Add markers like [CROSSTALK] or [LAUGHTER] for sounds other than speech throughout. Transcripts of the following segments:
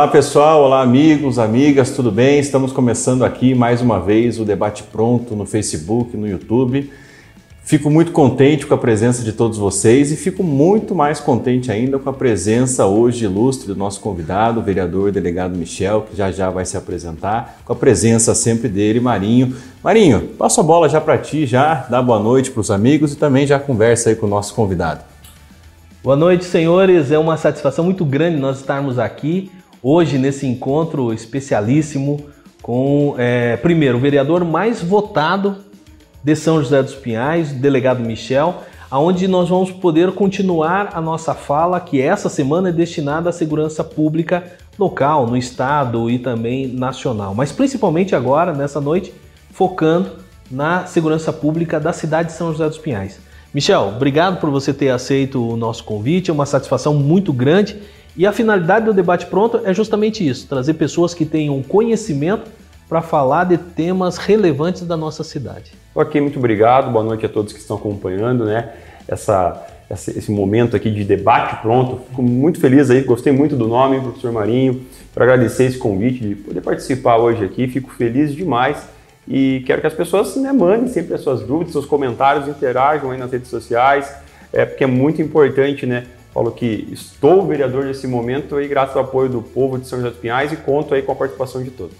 Olá pessoal, olá amigos, amigas, tudo bem? Estamos começando aqui mais uma vez o debate pronto no Facebook, no YouTube. Fico muito contente com a presença de todos vocês e fico muito mais contente ainda com a presença hoje ilustre do nosso convidado, o vereador delegado Michel, que já já vai se apresentar, com a presença sempre dele, Marinho. Marinho, passo a bola já para ti, já dá boa noite para os amigos e também já conversa aí com o nosso convidado. Boa noite, senhores. É uma satisfação muito grande nós estarmos aqui hoje nesse encontro especialíssimo com, é, primeiro, o vereador mais votado de São José dos Pinhais, o delegado Michel, aonde nós vamos poder continuar a nossa fala, que essa semana é destinada à segurança pública local, no estado e também nacional, mas principalmente agora, nessa noite, focando na segurança pública da cidade de São José dos Pinhais. Michel, obrigado por você ter aceito o nosso convite, é uma satisfação muito grande e a finalidade do debate pronto é justamente isso: trazer pessoas que tenham conhecimento para falar de temas relevantes da nossa cidade. Ok, muito obrigado. Boa noite a todos que estão acompanhando, né? Essa, esse momento aqui de debate pronto. Fico muito feliz aí, gostei muito do nome, professor Marinho, para agradecer esse convite de poder participar hoje aqui. Fico feliz demais e quero que as pessoas né, mandem sempre as suas dúvidas, seus comentários, interajam aí nas redes sociais, é, porque é muito importante, né? Falo que estou vereador nesse momento aí graças ao apoio do povo de São José dos Pinhais e conto aí com a participação de todos.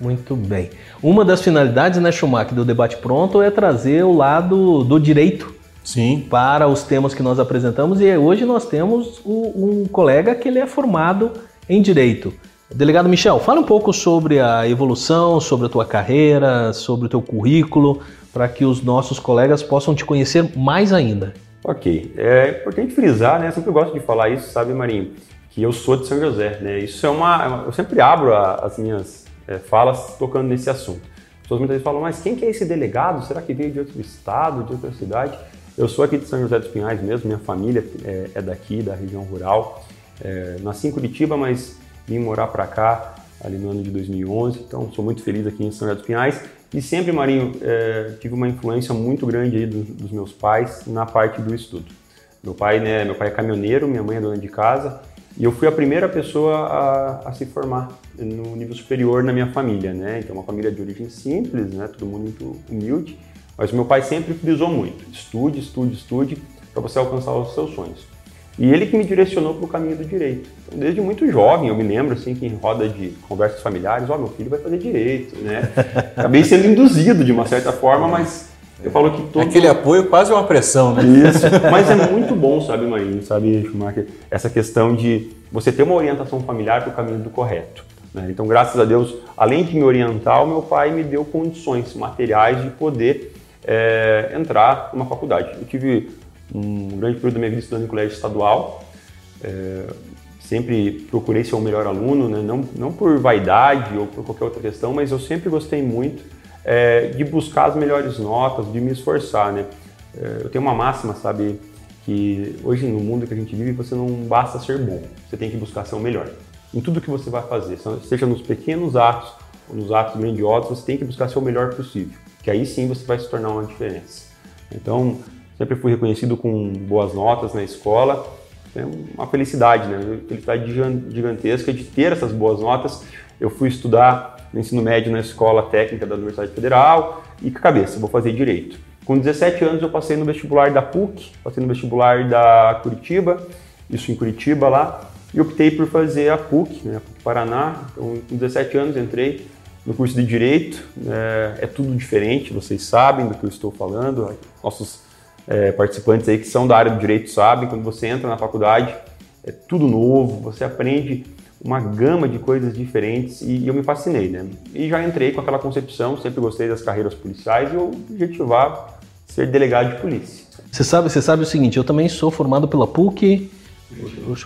Muito bem. Uma das finalidades, né, Schumacher, do debate pronto é trazer o lado do direito Sim. para os temas que nós apresentamos e hoje nós temos um colega que ele é formado em direito. Delegado Michel, fala um pouco sobre a evolução, sobre a tua carreira, sobre o teu currículo, para que os nossos colegas possam te conhecer mais ainda. Ok, é importante frisar, né? Eu sempre gosto de falar isso, sabe, Marinho, que eu sou de São José, né? Isso é uma, eu sempre abro a, as minhas é, falas tocando nesse assunto. As pessoas muitas vezes falam, mas quem que é esse delegado? Será que veio de outro estado, de outra cidade? Eu sou aqui de São José dos Pinhais mesmo, minha família é, é daqui, da região rural. É, nasci em Curitiba, mas vim morar para cá ali no ano de 2011, então sou muito feliz aqui em São José dos Pinhais e sempre, Marinho, é, tive uma influência muito grande aí dos, dos, meus pais na parte do estudo. Meu pai, né, meu pai é caminhoneiro, minha mãe é dona de casa, e eu fui a primeira pessoa a, a se formar no nível superior na minha família, né? Então, uma família de origem simples, né? Todo mundo muito humilde, mas meu pai sempre frisou muito: estude, estude, estude, para você alcançar os seus sonhos. E ele que me direcionou para o caminho do direito. Então, desde muito jovem, eu me lembro assim que em roda de conversas familiares, ó, oh, meu filho vai fazer direito, né? [LAUGHS] Acabei sendo induzido de uma certa forma, mas eu falo que todo... Aquele apoio quase uma pressão, né? Isso, [LAUGHS] mas é muito bom, sabe, Marinho, sabe, Schumacher, essa questão de você ter uma orientação familiar para o caminho do correto. Né? Então, graças a Deus, além de me orientar, o meu pai me deu condições materiais de poder é, entrar numa faculdade. Eu tive um grande período da minha vida estudando em colégio estadual. É, sempre procurei ser o melhor aluno, né? não, não por vaidade ou por qualquer outra questão, mas eu sempre gostei muito é, de buscar as melhores notas, de me esforçar. Né? É, eu tenho uma máxima, sabe, que hoje no mundo que a gente vive você não basta ser bom, você tem que buscar ser o melhor. Em tudo que você vai fazer, seja nos pequenos atos ou nos atos grandiosos, você tem que buscar ser o melhor possível, que aí sim você vai se tornar uma diferença. Então, Sempre fui reconhecido com boas notas na escola. É uma felicidade, né? Felicidade gigantesca de ter essas boas notas. Eu fui estudar no ensino médio na escola técnica da Universidade Federal e com a cabeça, vou fazer direito. Com 17 anos eu passei no vestibular da PUC, passei no vestibular da Curitiba, isso em Curitiba lá, e optei por fazer a PUC, né, a PUC Paraná. Então, com 17 anos entrei no curso de Direito, é, é tudo diferente, vocês sabem do que eu estou falando, nossos é, participantes aí que são da área do direito sabem, quando você entra na faculdade, é tudo novo, você aprende uma gama de coisas diferentes e, eu me fascinei, né? E já entrei com aquela concepção, sempre gostei das carreiras policiais e eu objetivava ser delegado de polícia. Você sabe, você sabe o seguinte, eu também sou formado pela PUC.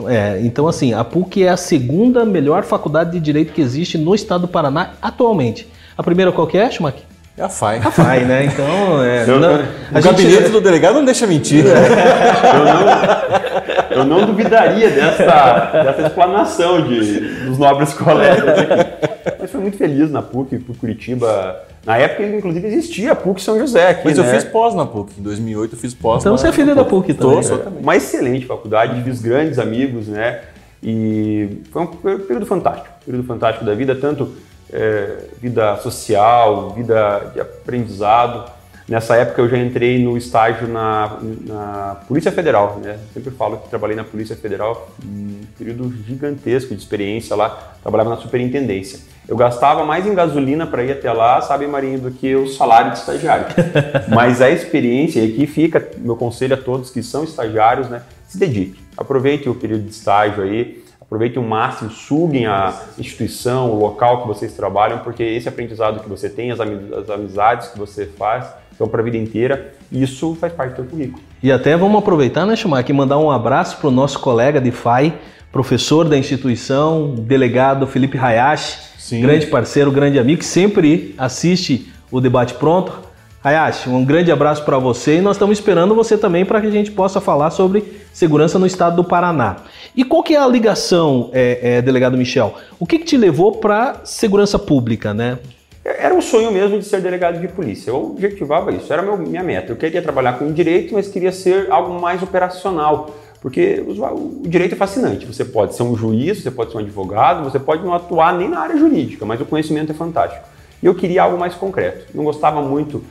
É, então assim, a PUC é a segunda melhor faculdade de direito que existe no estado do Paraná atualmente. A primeira qual que é, Schumacher? É a FAI. A FAI, né? Então, é, eu, não, o gabinete gente... do delegado não deixa mentir. É. Eu, não, eu não duvidaria dessa, dessa explanação de, dos nobres colegas aqui. Mas fui muito feliz na PUC, por Curitiba. Na época, inclusive, existia a PUC São José aqui, Mas né? eu fiz pós na PUC. Em 2008 eu fiz pós Então você é filho da PUC também. Tô, Uma excelente faculdade, fiz grandes amigos, né? E foi um período fantástico, período fantástico da vida, tanto é, vida social, vida de aprendizado. Nessa época eu já entrei no estágio na, na Polícia Federal, né? Sempre falo que trabalhei na Polícia Federal, um período gigantesco de experiência lá, trabalhava na superintendência. Eu gastava mais em gasolina para ir até lá, sabe, Marinho, do que o salário de estagiário. [LAUGHS] Mas a experiência, e aqui fica meu conselho a todos que são estagiários, né? Se dedique, aproveite o período de estágio aí, aproveitem o máximo, suguem a instituição, o local que vocês trabalham, porque esse aprendizado que você tem, as amizades que você faz, então para a vida inteira, isso faz parte do seu currículo. E até vamos aproveitar, né, Schumacher, e mandar um abraço para o nosso colega de FAI, professor da instituição, delegado Felipe Hayashi, Sim. grande parceiro, grande amigo, que sempre assiste o Debate Pronto. Hayashi, um grande abraço para você e nós estamos esperando você também para que a gente possa falar sobre segurança no estado do Paraná. E qual que é a ligação, é, é, delegado Michel? O que, que te levou para segurança pública, né? Era um sonho mesmo de ser delegado de polícia. Eu objetivava isso, era meu, minha meta. Eu queria trabalhar com direito, mas queria ser algo mais operacional. Porque o, o direito é fascinante. Você pode ser um juiz, você pode ser um advogado, você pode não atuar nem na área jurídica, mas o conhecimento é fantástico. E eu queria algo mais concreto. Não gostava muito,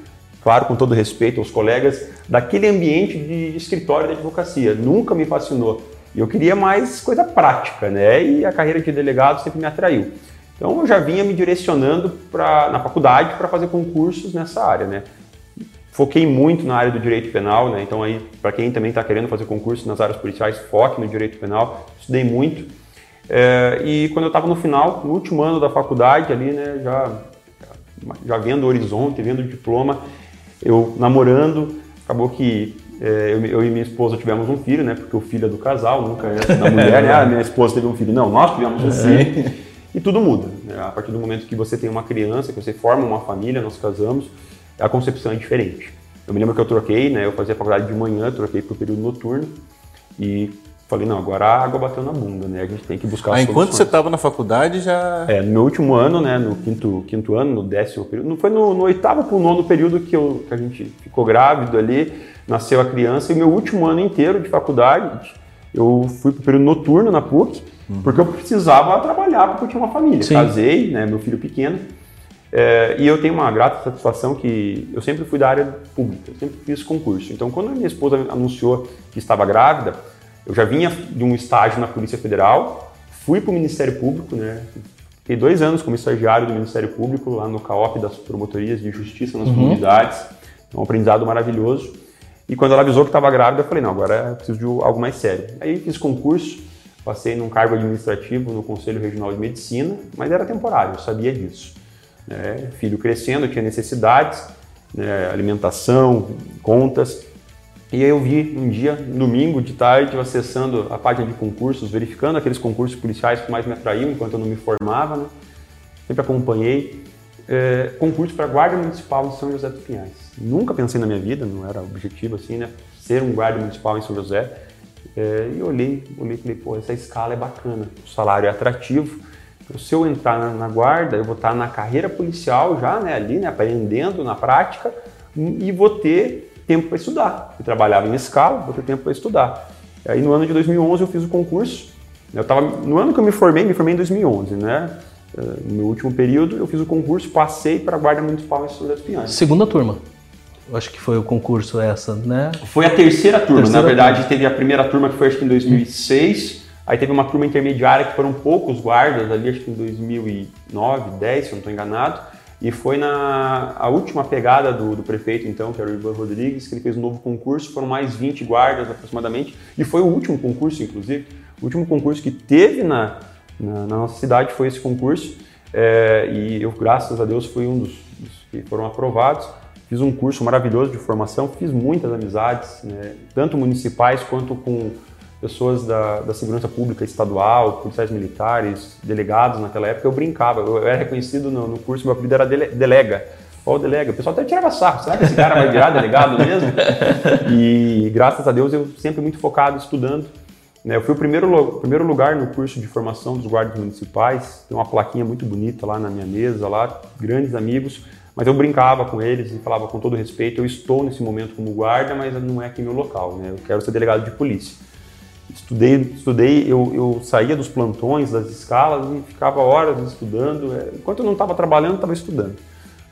claro, com todo respeito aos colegas, daquele ambiente de escritório de advocacia. Nunca me fascinou. Eu queria mais coisa prática, né? E a carreira de delegado sempre me atraiu. Então eu já vinha me direcionando pra, na faculdade para fazer concursos nessa área, né? Foquei muito na área do direito penal, né? Então aí, para quem também está querendo fazer concurso nas áreas policiais, foque no direito penal. Estudei muito. É, e quando eu estava no final, no último ano da faculdade ali, né? Já, já vendo o horizonte, vendo o diploma, eu namorando, acabou que é, eu, eu, e minha esposa tivemos um filho, né? Porque o filho é do casal, nunca é da [LAUGHS] mulher, né? Ah, minha esposa teve um filho. Não, nós tivemos um filho. E tudo muda. Né? A partir do momento que você tem uma criança, que você forma uma família, nós casamos, a concepção é diferente. Eu me lembro que eu troquei, né? Eu fazia faculdade de manhã, troquei para o período noturno e falei, não, agora a água bateu na bunda, né? A gente tem que buscar ah, Enquanto você estava na faculdade já... É, no meu último ano, né? No quinto, quinto ano, no décimo período, não foi no, no oitavo para o nono período que, eu, que a gente ficou grávido ali, nasceu a criança, e meu último ano inteiro de faculdade, eu fui para o período noturno na PUC, uhum. porque eu precisava trabalhar, porque eu tinha uma família. Sim. Casei, né, meu filho pequeno, é, e eu tenho uma grata satisfação que eu sempre fui da área pública, eu sempre fiz concurso. Então, quando a minha esposa anunciou que estava grávida, eu já vinha de um estágio na Polícia Federal, fui para o Ministério Público, né? Fiquei dois anos como estagiário do Ministério Público, lá no CAOP das Promotorias de Justiça nas uhum. Comunidades. É um aprendizado maravilhoso. E quando ela avisou que estava grávida, eu falei, não, agora eu preciso de algo mais sério. Aí fiz concurso, passei num cargo administrativo no Conselho Regional de Medicina, mas era temporário, eu sabia disso. Né? Filho crescendo, tinha necessidades, né? alimentação, contas. E aí eu vi um dia, domingo de tarde, eu acessando a página de concursos, verificando aqueles concursos policiais que mais me atraíam enquanto eu não me formava, né? sempre acompanhei. É, concurso para Guarda Municipal em São José dos Pinhais. Nunca pensei na minha vida, não era objetivo assim, né? Ser um guarda municipal em São José. É, e olhei, olhei e falei, pô, essa escala é bacana, o salário é atrativo. Então, se eu entrar na, na, guarda, eu vou estar na carreira policial já, né, ali, né, aprendendo na prática e vou ter tempo para estudar. Eu trabalhava em escala, vou ter tempo para estudar. E aí no ano de 2011 eu fiz o concurso. Eu tava, no ano que eu me formei, me formei em 2011, né? Eh, no meu último período, eu fiz o concurso, passei para a Guarda Municipal em São Pinhais. Segunda turma. Eu acho que foi o concurso essa, né? Foi a terceira turma. Terceira Na verdade, turma. teve a primeira turma que foi acho que em 2006. Hum. Aí teve uma turma intermediária que foram poucos guardas ali, acho que em 2009, 10, se eu não estou enganado. E foi na a última pegada do, do, prefeito, então, que era o Ivan Rodrigues, que ele fez um novo concurso. Foram mais 20 guardas aproximadamente. E foi o último concurso, inclusive. O último concurso que teve na, na, na nossa cidade foi esse concurso. É, e eu, graças a Deus, fui um dos, dos, que foram aprovados. Fiz um curso maravilhoso de formação, fiz muitas amizades, né, tanto municipais quanto com pessoas da, da segurança pública estadual, policiais militares, delegados naquela época. Eu brincava, eu era reconhecido no, no curso, meu apelido era dele, delega. Qual delega? O pessoal até tirava sarro, será que esse cara vai virar delegado mesmo? [LAUGHS] E graças a Deus eu sempre muito focado estudando né, eu fui o primeiro, primeiro lugar no curso de formação dos guardas municipais, tem uma plaquinha muito bonita lá na minha mesa, lá, grandes amigos, mas eu brincava com eles e falava com todo respeito, eu estou nesse momento como guarda, mas não é aqui meu local, né? eu quero ser delegado de polícia. Estudei, estudei eu, eu saía dos plantões, das escalas e ficava horas estudando. É, enquanto eu não estava trabalhando, estava estudando.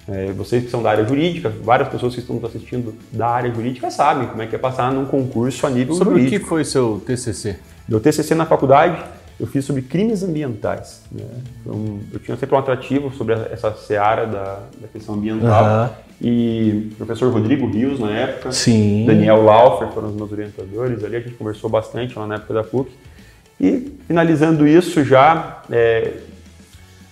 É, vocês que são da área jurídica, várias pessoas que estão assistindo da área jurídica sabem como é que é passar num concurso a nível Sobre jurídico. o que foi seu TCC? Meu TCC na faculdade, eu fiz sobre crimes ambientais. Né? Então, eu tinha sempre um atrativo sobre essa seara da, da questão ambiental. Uhum. E o professor Rodrigo Rios, na época, Sim. Daniel Laufer foram os meus orientadores ali, a gente conversou bastante lá na época da PUC. E finalizando isso já, é,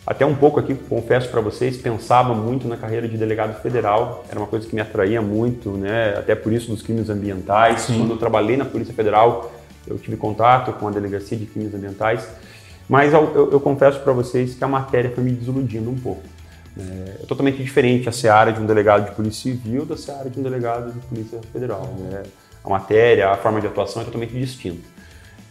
até um pouco aqui, confesso para vocês, pensava muito na carreira de delegado federal, era uma coisa que me atraía muito, né? até por isso dos crimes ambientais. Sim. Quando eu trabalhei na Polícia Federal, eu tive contato com a Delegacia de Crimes Ambientais, mas eu, eu, eu confesso para vocês que a matéria foi me desiludindo um pouco. É, é, totalmente diferente a seara de um delegado de polícia civil da seara de um delegado de polícia federal. Né? A matéria, a forma de atuação é totalmente distinta.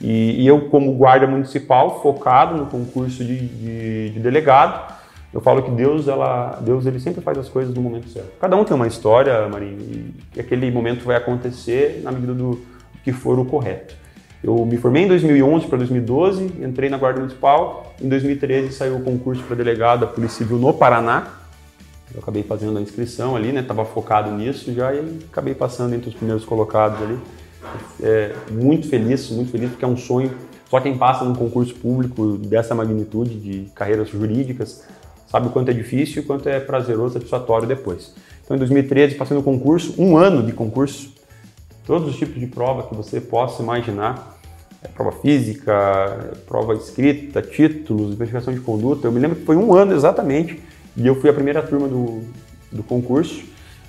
E, e, eu, como guarda municipal, focado no concurso de, de, de, delegado, eu falo que Deus, ela, Deus ele sempre faz as coisas no momento certo. Cada um tem uma história, Marinho, e aquele momento vai acontecer na medida do que for o correto. Eu me formei em 2011 para 2012, entrei na Guarda Municipal. Em 2013 saiu o concurso para delegado da Polícia Civil no Paraná. Eu acabei fazendo a inscrição ali, né? Estava focado nisso já e acabei passando entre os primeiros colocados ali é, muito feliz, muito feliz, porque é um sonho. Só quem passa num concurso público dessa magnitude de carreiras jurídicas sabe o quanto é difícil e quanto é prazeroso, satisfatório depois. Então, em 2013, passei no concurso, um ano de concurso, todos os tipos de prova que você possa imaginar, prova física, prova escrita, títulos, verificação de conduta. Eu me lembro que foi um ano exatamente e eu fui a primeira turma do, do concurso.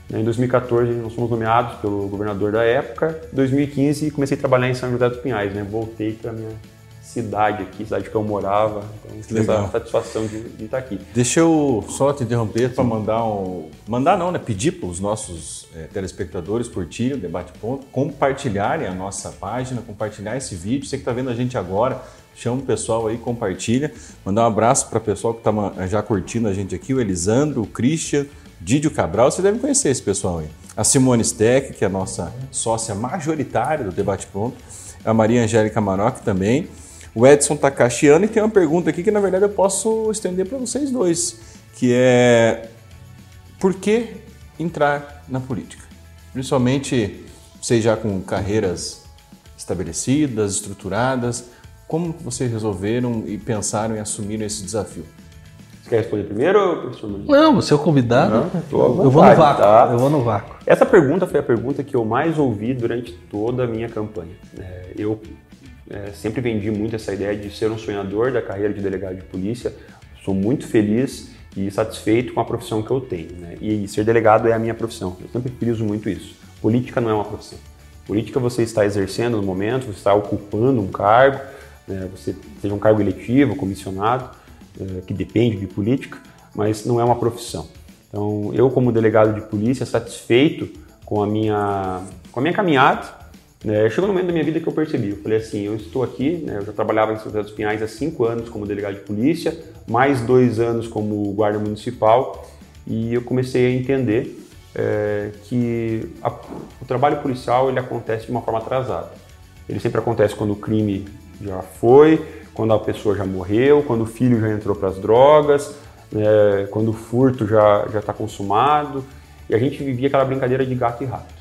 Né, em 2014 nós fomos nomeados pelo governador da época. Em 2015 comecei a trabalhar em São José dos Pinhais, né? Voltei para minha cidade aqui, cidade que eu morava. Então tive essa satisfação de, de, estar aqui. Deixa eu só te interromper para mandar um, mandar não, né? Pedir para os nossos é, telespectadores curtirem o debate ponto, compartilharem a nossa página, compartilhar esse vídeo. Você que está vendo a gente agora, chama o pessoal aí, compartilha. Mandar um abraço para o pessoal que está já curtindo a gente aqui, o Elisandro, o Christian Didio Cabral, você deve conhecer esse pessoal aí. A Simone Steck, que é a nossa sócia majoritária do Debate Pronto. A Maria Angélica Maroc também. O Edson Takashiano, e tem uma pergunta aqui que na verdade eu posso estender para vocês dois, que é por que entrar na política? Principalmente vocês já com carreiras estabelecidas, estruturadas, como vocês resolveram e pensaram em assumir esse desafio? Você quer responder primeiro, professor Não, você é o convidado. Não, eu vou no vácuo. Tá? Eu vou no vácuo. Essa pergunta foi a pergunta que eu mais ouvi durante toda a minha campanha. É, eu é, sempre vendi muito essa ideia de ser um sonhador da carreira de delegado de polícia. Sou muito feliz e satisfeito com a profissão que eu tenho. Né? E ser delegado é a minha profissão. Eu sempre friso muito isso. Política não é uma profissão. Política você está exercendo no momento, você está ocupando um cargo, né? você seja um cargo eletivo, comissionado eh, que depende de política, mas não é uma profissão. Então, eu como delegado de polícia, satisfeito com a minha, com a minha caminhada, né, chegou no momento da minha vida que eu percebi, eu falei assim, eu estou aqui, né, eu já trabalhava em São José dos Pinhais há cinco anos como delegado de polícia, mais dois anos como guarda municipal, e eu comecei a entender é, que a, o trabalho policial ele acontece de uma forma atrasada. Ele sempre acontece quando o crime já foi, quando a pessoa já morreu, quando o filho já entrou para as drogas, é, quando o furto já está consumado. E a gente vivia aquela brincadeira de gato e rato,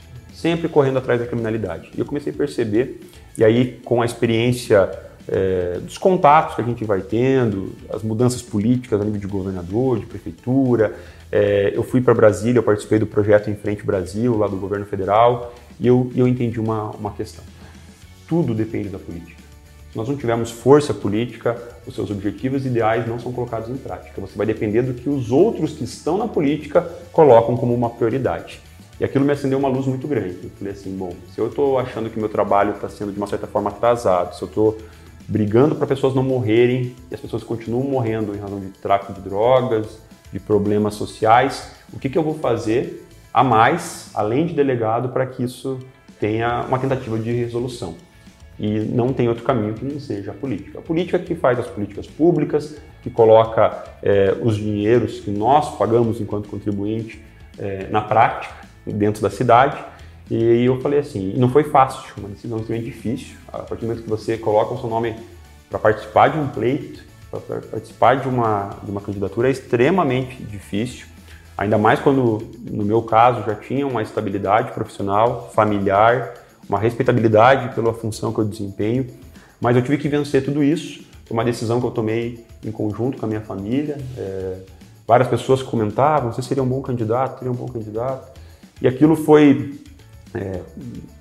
sempre correndo atrás da criminalidade. E eu comecei a perceber, e aí com a experiência é, dos contatos que a gente vai tendo, as mudanças políticas a nível de governador, de prefeitura. É, eu fui para Brasília, eu participei do projeto Em Frente Brasil, lá do governo federal, e eu, eu entendi uma, uma questão. Tudo depende da política. Se nós não tivermos força política, os seus objetivos ideais não são colocados em prática. Você vai depender do que os outros que estão na política colocam como uma prioridade. E aquilo me acendeu uma luz muito grande. Eu falei assim, bom, se eu estou achando que meu trabalho está sendo de uma certa forma atrasado, se eu estou brigando para pessoas não morrerem e as pessoas continuam morrendo em razão de tráfico de drogas, de problemas sociais, o que, que eu vou fazer a mais, além de delegado, para que isso tenha uma tentativa de resolução? E não tem outro caminho que não seja a política. A política que faz as políticas públicas, que coloca é, os dinheiros que nós pagamos enquanto contribuinte é, na prática, dentro da cidade. E eu falei assim, não foi fácil, uma decisão extremamente difícil. A partir do momento que você coloca o seu nome para participar de um pleito, para participar de uma, de uma candidatura, é extremamente difícil. Ainda mais quando, no meu caso, já tinha uma estabilidade profissional, familiar, uma respeitabilidade pela função que eu desempenho. Mas eu tive que vencer tudo isso. Foi uma decisão que eu tomei em conjunto com a minha família. É, várias pessoas comentavam: você seria um bom candidato, seria um bom candidato. E aquilo foi é,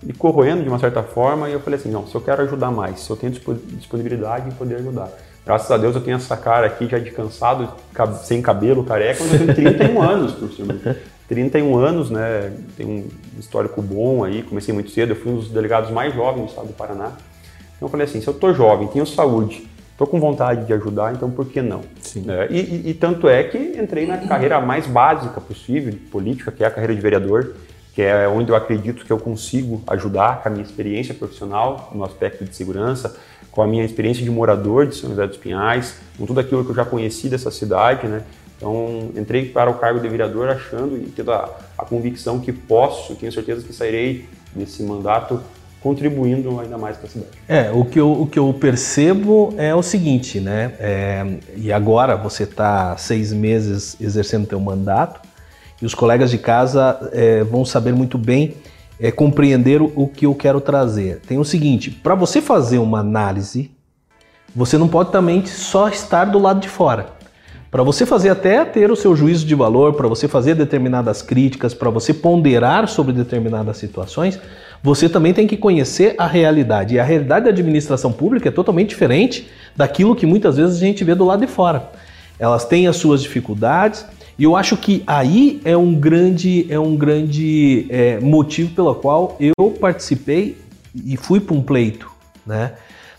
me corroendo de uma certa forma. E eu falei assim: não, se eu quero ajudar mais, se eu tenho disponibilidade em poder ajudar. Graças a Deus eu tenho essa cara aqui já de cansado, sem cabelo, careca, mas eu tenho 31 [LAUGHS] anos, por cima. 31 anos, né? Tem um histórico bom aí, comecei muito cedo, eu fui um dos delegados mais jovens do estado do Paraná. Então eu falei assim, se eu tô jovem, tenho saúde, tô com vontade de ajudar, então por que não? É, e, e, e, tanto é que entrei na carreira mais básica possível de política, que é a carreira de vereador, que é onde eu acredito que eu consigo ajudar com a minha experiência profissional no aspecto de segurança, com a minha experiência de morador de São José dos Pinhais, com tudo aquilo que eu já conheci dessa cidade, né? Então, entrei para o cargo de vereador achando e tendo a, a convicção que posso, tenho certeza que sairei desse mandato contribuindo ainda mais para a cidade. É, o que eu, o que eu percebo é o seguinte, né? É, e agora você está seis meses exercendo teu mandato e os colegas de casa é, vão saber muito bem é, compreender o, o que eu quero trazer. Tem o seguinte, para você fazer uma análise, você não pode também só estar do lado de fora. Para você fazer até ter o seu juízo de valor, para você fazer determinadas críticas, para você ponderar sobre determinadas situações, você também tem que conhecer a realidade. E a realidade da administração pública é totalmente diferente daquilo que muitas vezes a gente vê do lado de fora. Elas têm as suas dificuldades, e eu acho que aí é um grande, é um grande é, motivo pelo qual eu participei e fui para um pleito, né?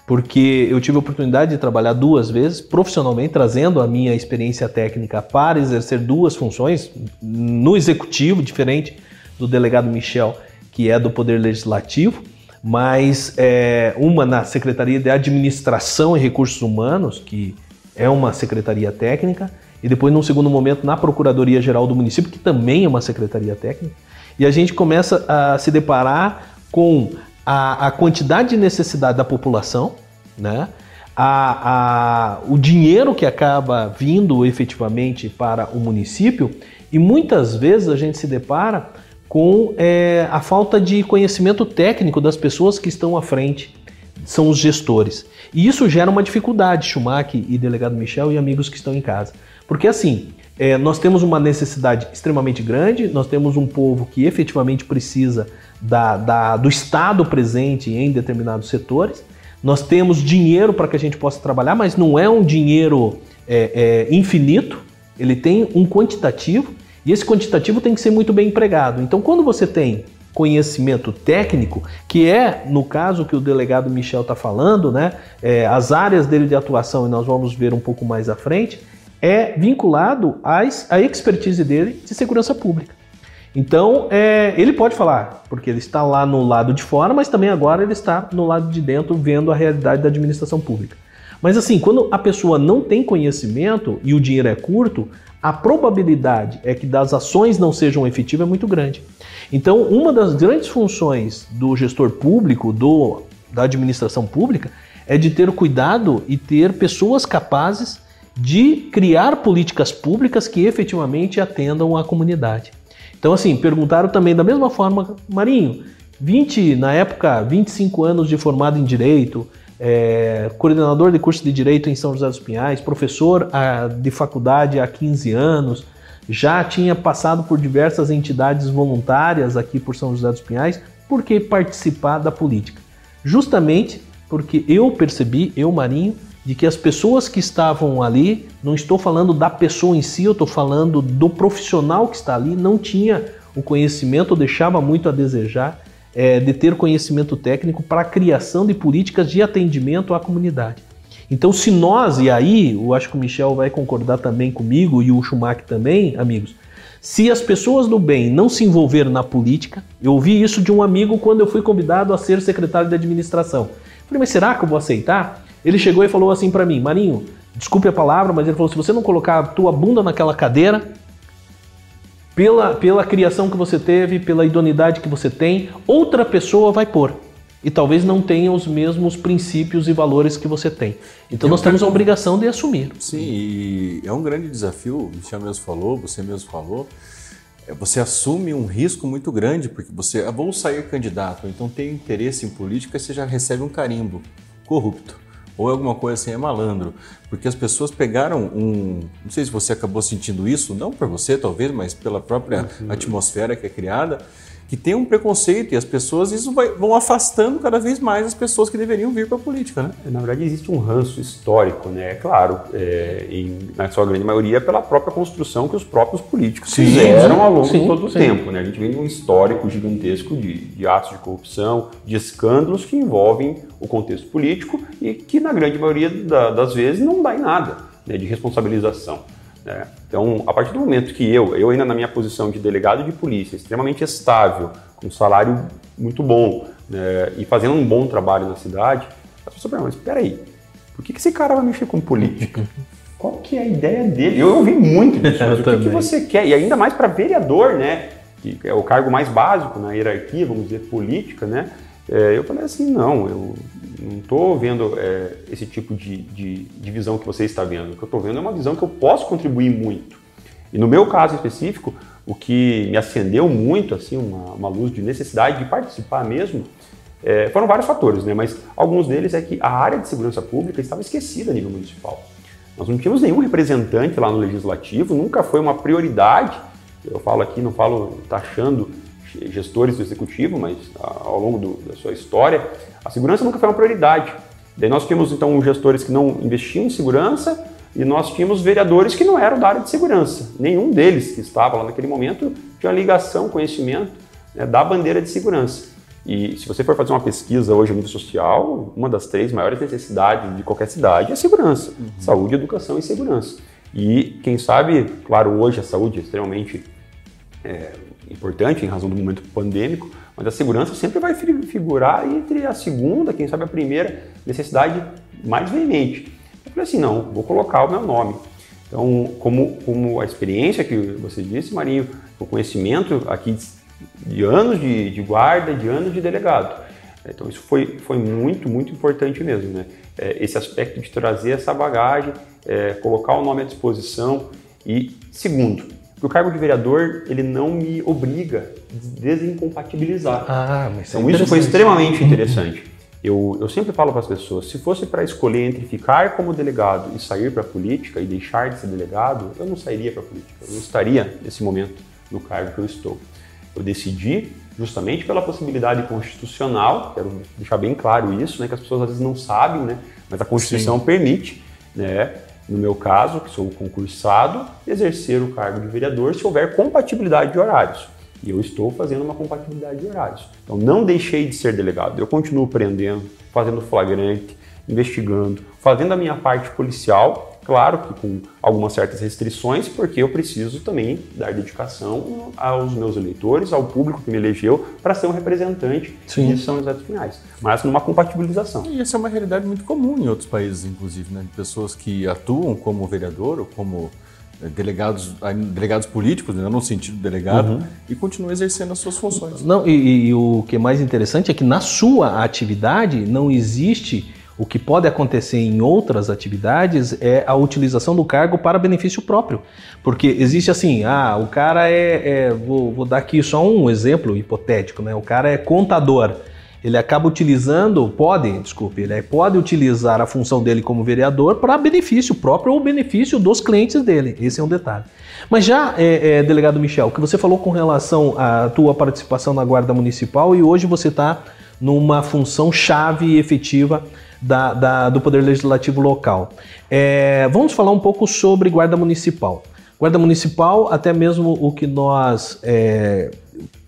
porque eu tive a oportunidade de trabalhar duas vezes profissionalmente, trazendo a minha experiência técnica para exercer duas funções no executivo, diferente do delegado Michel, que é do Poder Legislativo, mas é, uma na Secretaria de Administração e Recursos Humanos, que é uma secretaria técnica, e depois, num segundo momento, na Procuradoria Geral do município, que também é uma secretaria técnica, e a gente começa a se deparar com a, a quantidade de necessidade da população, né? A, a, o dinheiro que acaba vindo efetivamente para o município e muitas vezes a gente se depara com é, a falta de conhecimento técnico das pessoas que estão à frente, são os gestores. E isso gera uma dificuldade, Schumacher e delegado Michel e amigos que estão em casa. Porque assim, é, nós temos uma necessidade extremamente grande, nós temos um povo que efetivamente precisa da, da, do Estado presente em determinados setores. Nós temos dinheiro para que a gente possa trabalhar, mas não é um dinheiro é, é, infinito, ele tem um quantitativo e esse quantitativo tem que ser muito bem empregado. Então, quando você tem conhecimento técnico, que é, no caso que o delegado Michel está falando, né, é, as áreas dele de atuação, e nós vamos ver um pouco mais à frente, é vinculado às, à expertise dele de segurança pública. Então, é, ele pode falar, porque ele está lá no lado de fora, mas também agora ele está no lado de dentro, vendo a realidade da administração pública. Mas assim, quando a pessoa não tem conhecimento e o dinheiro é curto, a probabilidade é que das ações não sejam efetivas é muito grande. Então, uma das grandes funções do gestor público, do, da administração pública, é de ter cuidado e ter pessoas capazes de criar políticas públicas que efetivamente atendam a comunidade. Então, assim, perguntaram também da mesma forma, Marinho, 20, na época, 25 anos de formado em Direito, é, coordenador de curso de Direito em São José dos Pinhais, professor a, de faculdade há 15 anos, já tinha passado por diversas entidades voluntárias aqui por São José dos Pinhais, por que participar da política? Justamente porque eu percebi, eu, Marinho, de que as pessoas que estavam ali, não estou falando da pessoa em si, eu estou falando do profissional que está ali, não tinha o conhecimento, deixava muito a desejar é, de ter conhecimento técnico para a criação de políticas de atendimento à comunidade. Então, se nós, e aí eu acho que o Michel vai concordar também comigo e o Schumacher também, amigos, se as pessoas do bem não se envolverem na política, eu ouvi isso de um amigo quando eu fui convidado a ser secretário de administração. Eu falei, mas será que eu vou aceitar? Ele chegou e falou assim para mim, Marinho, desculpe a palavra, mas ele falou: se você não colocar a tua bunda naquela cadeira, pela, pela criação que você teve, pela idoneidade que você tem, outra pessoa vai pôr. E talvez não tenha os mesmos princípios e valores que você tem. Então nós temos a obrigação de assumir. Sim, e é um grande desafio, o Michel mesmo falou, você mesmo falou. é, Você assume um risco muito grande, porque você, ah, vou sair candidato, então tem interesse em política, você já recebe um carimbo corrupto. Ou alguma coisa assim, é malandro. Porque as pessoas pegaram um. Não sei se você acabou sentindo isso, não por você talvez, mas pela própria atmosfera que é criada, que tem um preconceito e as pessoas, isso vai, vão afastando cada vez mais as pessoas que deveriam vir para a política, né? Na verdade, existe um ranço histórico, né? É claro, é, em, na sua grande maioria, pela própria construção que os próprios políticos Sim, fizeram ao longo sim, de todo o sim. tempo, né? A gente vem de um histórico gigantesco de, de atos de corrupção, de escândalos que envolvem o contexto político e que, na grande maioria da- das vezes, não dá em nada né, de responsabilização. né? Então, a partir do momento que eu, eu ainda na minha posição de delegado de polícia, extremamente estável, com um salário muito bom né, e fazendo um bom trabalho na cidade, as pessoas perguntam, mas espera aí, por que, que esse cara vai mexer com política? Qual que é a ideia dele? Eu ouvi muito disso, [LAUGHS] mas o que, que você quer? E ainda mais para vereador, né? Que é o cargo mais básico na hierarquia, vamos dizer, política, né? É, eu falei assim, não, eu não estou vendo é, esse tipo de, de, de visão que você está vendo. O que eu estou vendo é uma visão que eu posso contribuir muito. E no meu caso específico, o que me acendeu muito, assim, uma, uma luz de necessidade de participar mesmo, é, foram vários fatores, né? Mas alguns deles é que a área de segurança pública estava esquecida a nível municipal. Nós não tínhamos nenhum representante lá no legislativo, nunca foi uma prioridade. Eu falo aqui, não falo taxando gestores do executivo, mas ah, ao longo do- da sua história, a segurança nunca foi uma prioridade. Daí nós tínhamos então gestores que não investiam em segurança e nós tínhamos vereadores que não eram da área de segurança. Nenhum deles que estava lá naquele momento tinha ligação, conhecimento né, da bandeira de segurança. E se você for fazer uma pesquisa hoje a nível social, uma das três maiores necessidades de qualquer cidade é segurança. Saúde, educação e segurança. E quem sabe, claro, hoje a saúde é extremamente é, importante em razão do momento pandêmico, mas a segurança sempre vai fi- figurar entre a segunda, quem sabe a primeira necessidade mais veemente. Eu falei assim, não, vou colocar o meu nome. Então, como, como a experiência que você disse, Marinho, o conhecimento aqui de- de anos de, de guarda, de anos de delegado. Então, isso foi, foi muito, muito importante mesmo, né? É, esse aspecto de trazer essa bagagem, é, colocar o nome à disposição e, segundo, que o cargo de vereador, ele não me obriga a desincompatibilizar. Ah, mas Então, isso foi extremamente interessante. Eu, eu sempre falo para as pessoas, se fosse para escolher entre ficar como delegado e sair para a política e deixar de ser delegado, eu não sairia para a política, eu não estaria nesse momento no cargo que eu estou. Eu decidi justamente pela possibilidade constitucional, quero deixar bem claro isso, né, que as pessoas às vezes não sabem, né, mas a Constituição permite, né, no meu caso, que sou concursado, exercer o cargo de vereador se houver compatibilidade de horários. E eu estou fazendo uma compatibilidade de horários. Então não deixei de ser delegado. Eu continuo prendendo, fazendo flagrante, investigando, fazendo a minha parte policial, claro que com algumas certas restrições, porque eu preciso também dar dedicação aos meus eleitores, ao público que me elegeu, para ser um representante Sim. de São José dos Pinhais. Mas numa compatibilização. E essa é uma realidade muito comum em outros países, inclusive, né? De pessoas que atuam como vereador ou como eh, delegados, delegados políticos, né? no sentido de delegado, e continuam exercendo as suas funções. Não, e, e- e o que é mais interessante é que na sua atividade não existe o que pode acontecer em outras atividades é a utilização do cargo para benefício próprio. Porque existe assim, ah, o cara é, é- vou, vou dar aqui só um exemplo hipotético, né? O cara é contador. Ele acaba utilizando, pode, desculpe, ele pode utilizar a função dele como vereador para benefício próprio ou benefício dos clientes dele. Esse é um detalhe. Mas já, é, é, delegado Michel, o que você falou com relação à tua participação na Guarda Municipal e hoje você está numa função chave e efetiva da- da- do Poder Legislativo local. É, vamos falar um pouco sobre Guarda Municipal. Guarda Municipal, até mesmo o que nós, é,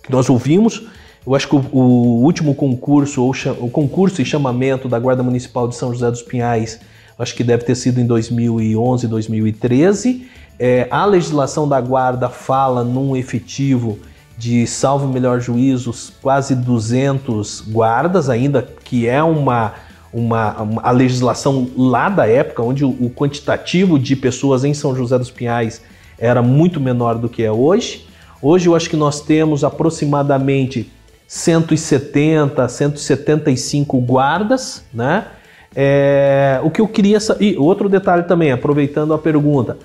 que nós ouvimos, eu acho que o, o último concurso, ou o concurso e chamamento da Guarda Municipal de São José dos Pinhais, acho que deve ter sido em 2011, 2013. É, a legislação da Guarda fala num efetivo de, salvo melhor juízo, quase 200 guardas, ainda que é uma, uma, uma- a legislação lá da época, onde o, o quantitativo de pessoas em São José dos Pinhais era muito menor do que é hoje Hoje eu acho que nós temos aproximadamente 170, 175 guardas, né? É, o que eu queria e outro detalhe também, aproveitando a pergunta,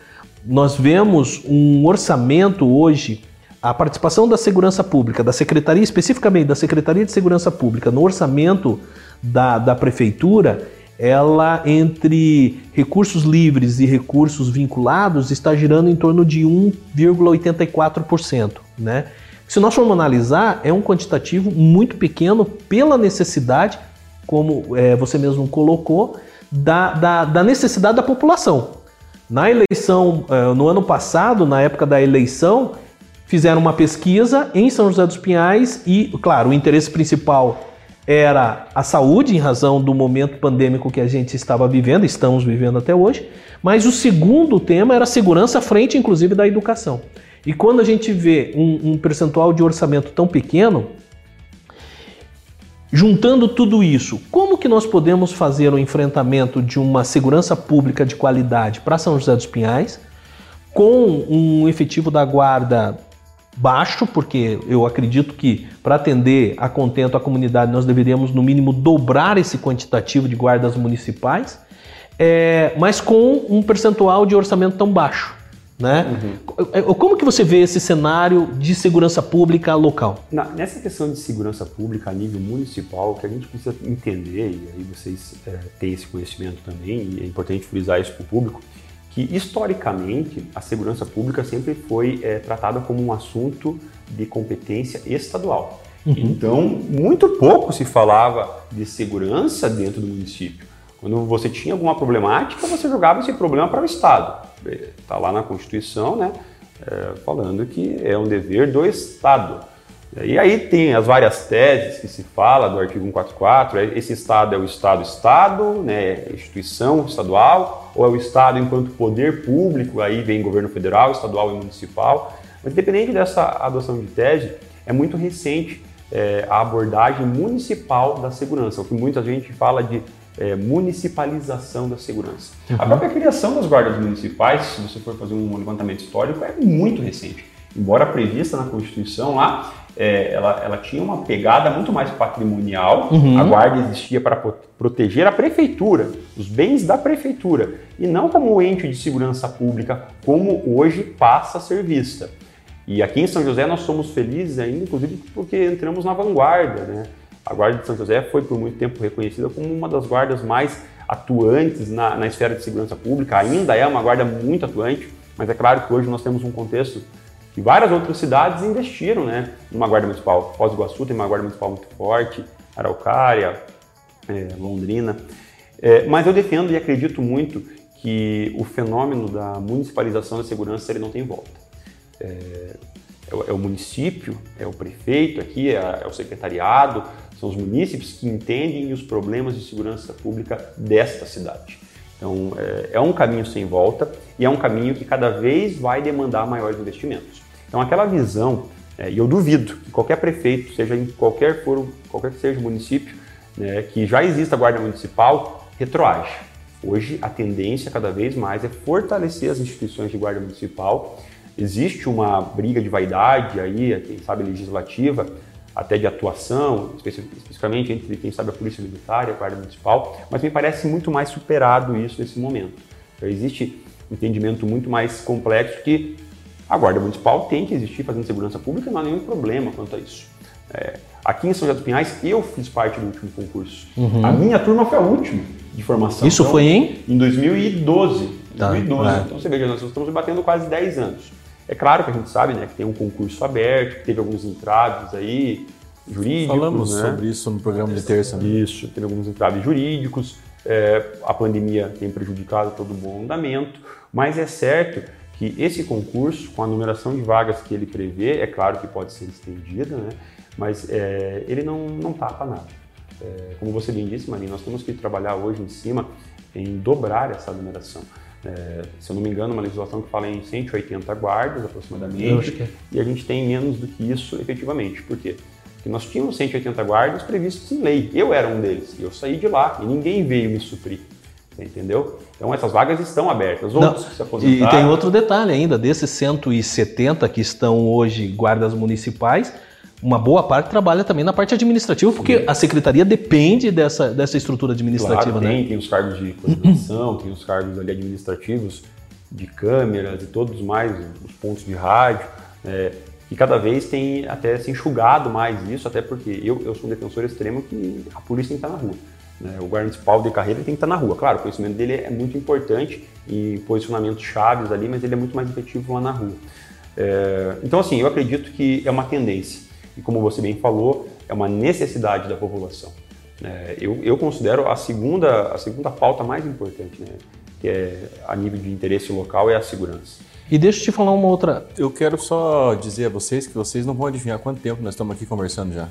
nós vemos um orçamento hoje, a participação da segurança pública, da secretaria especificamente da secretaria de segurança pública no orçamento da, da prefeitura, ela entre recursos livres e recursos vinculados está girando em torno de 1,84%, né? Se nós formos analisar, é um quantitativo muito pequeno pela necessidade, como é, você mesmo colocou, da, da, da, necessidade da população. Na eleição, é, no ano passado, na época da eleição, fizeram uma pesquisa em São José dos Pinhais e, claro, o interesse principal era a saúde, em razão do momento pandêmico que a gente estava vivendo, estamos vivendo até hoje, mas o segundo tema era segurança frente, inclusive, da educação. E quando a gente vê um, um percentual de orçamento tão pequeno, juntando tudo isso, como que nós podemos fazer o enfrentamento de uma segurança pública de qualidade para São José dos Pinhais, com um efetivo da guarda baixo, porque eu acredito que para atender a contento a comunidade nós deveríamos no mínimo dobrar esse quantitativo de guardas municipais, é, mas com um percentual de orçamento tão baixo. Né? Uhum. Como que você vê esse cenário de segurança pública local? Na, nessa questão de segurança pública a nível municipal, o que a gente precisa entender, e aí vocês é, têm esse conhecimento também, e é importante frisar isso para o público, que historicamente a segurança pública sempre foi é, tratada como um assunto de competência estadual. Uhum. Então, muito pouco se falava de segurança dentro do município. Quando você tinha alguma problemática, você jogava esse problema para o Estado. Está lá na Constituição, né? É, falando que é um dever do Estado. E aí tem as várias teses que se fala do artigo 144, é, esse Estado é o Estado-Estado, né, instituição estadual, ou é o Estado enquanto poder público, aí vem governo federal, estadual e municipal. Mas independente dessa adoção de tese, é muito recente é, a abordagem municipal da segurança, o que muita gente fala de é, municipalização da segurança. Uhum. A própria criação das guardas municipais, se você for fazer um levantamento histórico, é muito recente. Embora prevista na Constituição lá, é, ela, ela, tinha uma pegada muito mais patrimonial. Uhum. A guarda existia para proteger a prefeitura, os bens da prefeitura, e não como ente de segurança pública, como hoje passa a ser vista. E aqui em São José nós somos felizes ainda, inclusive porque entramos na vanguarda, né? A Guarda de São José foi por muito tempo reconhecida como uma das guardas mais atuantes na, na esfera de segurança pública, ainda é uma guarda muito atuante, mas é claro que hoje nós temos um contexto que várias outras cidades investiram né, numa guarda municipal. Foz do Iguaçu tem uma guarda municipal muito forte, Araucária, é, Londrina. É, mas eu defendo e acredito muito que o fenômeno da municipalização da segurança ele não tem volta. É, é, o, é município, é o prefeito aqui, é, é o secretariado, são os munícipes que entendem os problemas de segurança pública desta cidade. Então, é, é um caminho sem volta e é um caminho que cada vez vai demandar maiores investimentos. Então, aquela visão, é, e eu duvido que qualquer prefeito, seja em qualquer foro, qualquer que seja o município, né, que já exista a guarda municipal, retroage. Hoje, a tendência cada vez mais é fortalecer as instituições de guarda municipal. Existe uma briga de vaidade aí, quem sabe legislativa, até de atuação, especificamente entre, quem sabe, a Polícia Militar e a Guarda Municipal, mas me parece muito mais superado isso nesse momento. Então, existe um entendimento muito mais complexo que a Guarda Municipal tem que existir fazendo segurança pública, não há nenhum problema quanto a isso. É, aqui em São José dos Pinhais, eu fiz parte do último concurso. Uhum. A minha turma foi a última de formação. Isso então, foi em? Em 2012. Tá, 2012. É. Então você veja, nós estamos batendo quase 10 anos. É claro que a gente sabe né, que tem um concurso aberto, que teve alguns entraves aí, jurídicos. Falamos né? sobre isso no programa de terça. Né? Isso, teve alguns entraves jurídicos. É, a pandemia tem prejudicado todo o bom andamento, mas é certo que esse concurso, com a numeração de vagas que ele prevê, é claro que pode ser estendida, né? mas é, ele não, não tapa nada. É, como você bem disse, Marinho, nós temos que trabalhar hoje em cima em dobrar essa numeração. É, se eu não me engano, uma legislação que fala em 180 guardas aproximadamente, é. e a gente tem menos do que isso efetivamente. Por quê? Porque nós tínhamos 180 guardas previstos em lei. Eu era um deles, e eu saí de lá, e ninguém veio me suprir. Entendeu? Então essas vagas estão abertas. Outros Não, se E tem outro detalhe ainda, desses 170 que estão hoje guardas municipais, uma boa parte trabalha também na parte administrativa, porque a secretaria depende dessa, dessa estrutura administrativa, claro, tem, né? Tem os cargos de coordenação, tem os cargos ali administrativos, de câmeras e todos mais, os pontos de rádio. É, e cada vez tem até se enxugado mais isso, até porque eu, eu sou um defensor extremo que a polícia tem que estar na rua. Né? O guarda municipal de carreira tem que estar na rua. Claro, o conhecimento dele é muito importante e posicionamentos chaves ali, mas ele é muito mais efetivo lá na rua. É, então, assim, eu acredito que é uma tendência. E como você bem falou, é uma necessidade da população. É, eu, eu, considero a segunda, a segunda pauta mais importante, né? que é a nível de interesse local, é a segurança. E deixa eu te falar uma outra. Eu quero só dizer a vocês que vocês não vão adivinhar quanto tempo nós estamos aqui conversando já.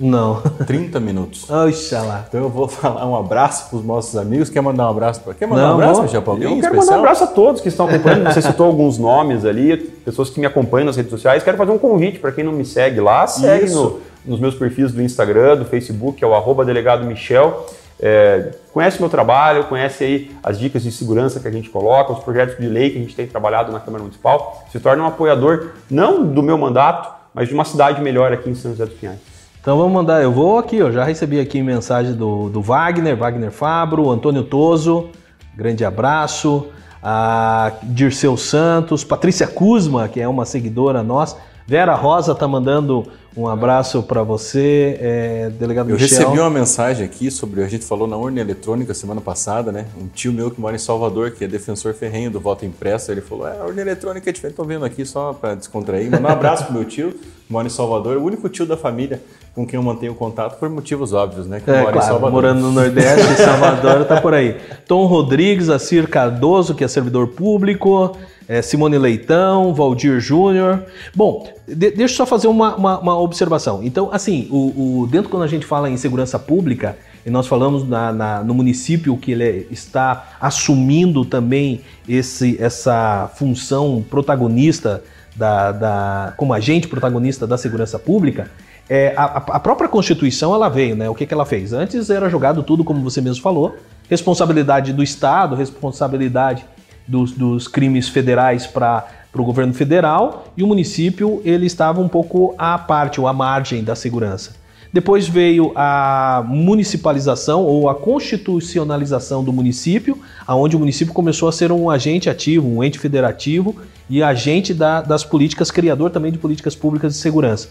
Não. 30 minutos. Oxalá. Então eu vou falar um abraço para os nossos amigos. Quer mandar um abraço para Quer mandar não, um abraço, Michel, para alguém Eu quero especial? mandar um abraço a todos que estão acompanhando. Você citou alguns nomes ali, pessoas que me acompanham nas redes sociais. Quero fazer um convite para quem não me segue lá. Segue no, nos meus perfis do Instagram, do Facebook, que é o arroba delegado Michel. É, conhece o meu trabalho, conhece aí as dicas de segurança que a gente coloca, os projetos de lei que a gente tem trabalhado na Câmara Municipal, se torna um apoiador não do meu mandato, mas de uma cidade melhor aqui em São José dos Pinhais. Então vamos mandar, eu vou aqui, eu já recebi aqui mensagem do, do Wagner, Wagner Fabro, Antônio Toso, grande abraço, a Dirceu Santos, Patrícia Kuzma, que é uma seguidora nossa, Vera Rosa tá mandando um abraço para você, é, delegado Eu Michel. recebi uma mensagem aqui sobre, a gente falou na urna eletrônica semana passada, né? Um tio meu que mora em Salvador, que é defensor ferrenho do voto impresso, ele falou: é, a urna eletrônica é diferente, tô vendo aqui só para descontrair. Manda um abraço pro meu tio, que mora em Salvador, o único tio da família com quem eu mantenho contato por motivos óbvios, né? Que é, mora claro, em Salvador. morando no Nordeste, [LAUGHS] Salvador tá por aí. Tom Rodrigues, Acir Cardoso, que é servidor público, é, Simone Leitão, Valdir Júnior. Bom, de, deixa eu só fazer uma, uma, uma observação. Então, assim, o, o, dentro quando a gente fala em segurança pública, e nós falamos na, na, no município que ele está assumindo também esse, essa função protagonista da, da, como agente protagonista da segurança pública, é, a, a, própria Constituição ela veio, né? O que, que ela fez? Antes era jogado tudo, como você mesmo falou, responsabilidade do Estado, responsabilidade dos, dos crimes federais para o governo federal e o município ele estava um pouco à parte ou à margem da segurança. Depois veio a municipalização ou a constitucionalização do município, aonde o município começou a ser um agente ativo, um ente federativo e agente da, das políticas, criador também de políticas públicas de segurança.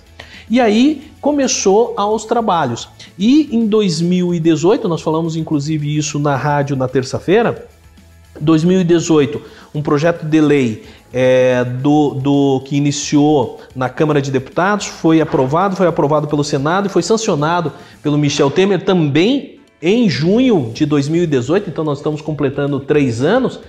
E aí começou aos trabalhos. E em 2018, nós falamos inclusive isso na rádio na terça-feira, 2018, um projeto de lei é, do, do que iniciou na Câmara de Deputados, foi aprovado, foi aprovado pelo Senado e foi sancionado pelo Michel Temer também em junho de 2018, então nós estamos completando três anos,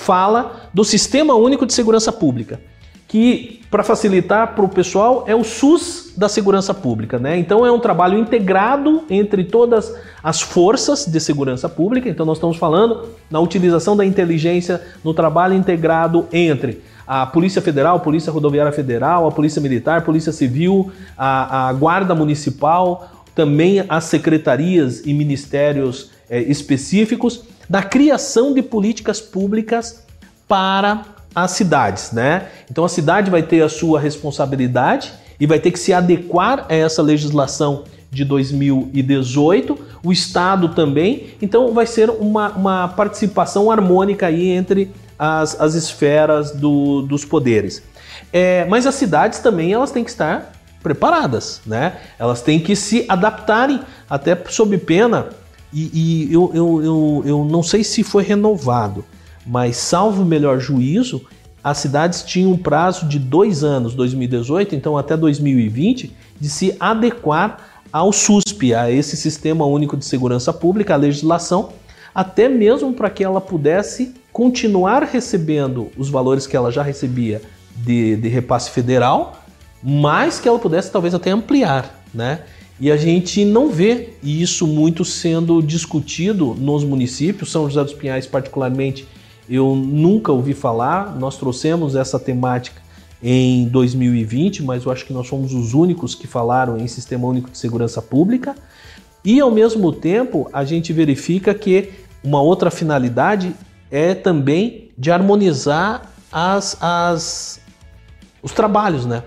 fala do Sistema Único de Segurança Pública que, para facilitar para o pessoal, é o SUS da segurança pública. Né? Então, é um trabalho integrado entre todas as forças de segurança pública. Então, nós estamos falando na utilização da inteligência no trabalho integrado entre a Polícia Federal, a Polícia Rodoviária Federal, a Polícia Militar, a Polícia Civil, a, a Guarda Municipal, também as secretarias e ministérios é, específicos, da criação de políticas públicas para as cidades, né? Então a cidade vai ter a sua responsabilidade e vai ter que se adequar a essa legislação de 2018, o Estado também, então vai ser uma, uma participação harmônica aí entre as, as esferas do, dos poderes. É, mas as cidades também elas têm que estar preparadas, né? Elas têm que se adaptarem, até sob pena, e, e eu, eu, eu, eu não sei se foi renovado, mas, salvo o melhor juízo, as cidades tinham um prazo de dois anos, 2018, então até 2020, de se adequar ao SUSP, a esse Sistema Único de Segurança Pública, a legislação, até mesmo para que ela pudesse continuar recebendo os valores que ela já recebia de, de repasse federal, mas que ela pudesse talvez até ampliar, né? E a gente não vê isso muito sendo discutido nos municípios, São José dos Pinhais particularmente eu nunca ouvi falar. Nós trouxemos essa temática em 2020, mas eu acho que nós fomos os únicos que falaram em Sistema Único de Segurança Pública. E ao mesmo tempo, a gente verifica que uma outra finalidade é também de harmonizar as, as, os trabalhos, né?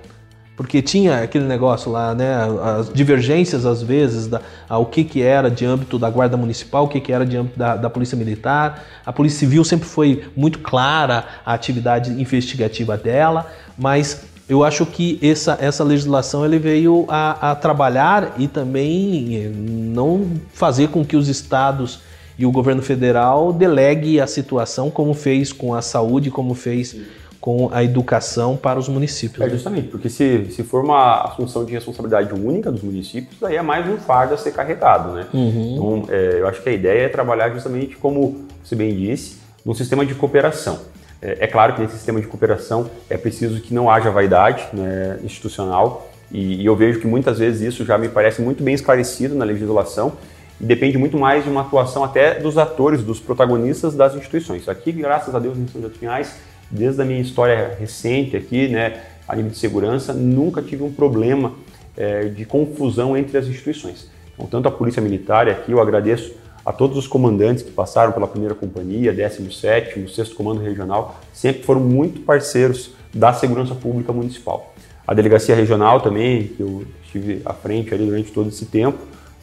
Porque tinha aquele negócio lá, né? As divergências, às vezes, da, o que, que era de âmbito da Guarda Municipal, o que, que era de âmbito da, da Polícia Militar. A Polícia Civil sempre foi muito clara a atividade investigativa dela, mas eu acho que essa, essa legislação ele veio a, a trabalhar e também não fazer com que os estados e o governo federal delegue a situação como fez com a saúde, como fez com a educação para os municípios. É justamente, porque se, se for uma assunção de responsabilidade única dos municípios, daí é mais um fardo a ser carregado, né? Uhum. Então, é, eu acho que a ideia é trabalhar justamente, como você bem disse, num sistema de cooperação. É, é claro que nesse sistema de cooperação é preciso que não haja vaidade né, institucional, e, e eu vejo que muitas vezes isso já me parece muito bem esclarecido na legislação, e depende muito mais de uma atuação até dos atores, dos protagonistas das instituições. Aqui, graças a Deus, em São José dos Pinhais, desde a minha história recente aqui, né, a nível de segurança, nunca tive um problema é, de confusão entre as instituições. Então, tanto a Polícia Militar, aqui eu agradeço a todos os comandantes que passaram pela primeira companhia, 17º, 6 Comando Regional, sempre foram muito parceiros da segurança pública municipal. A delegacia regional também, que eu estive à frente ali durante todo esse tempo,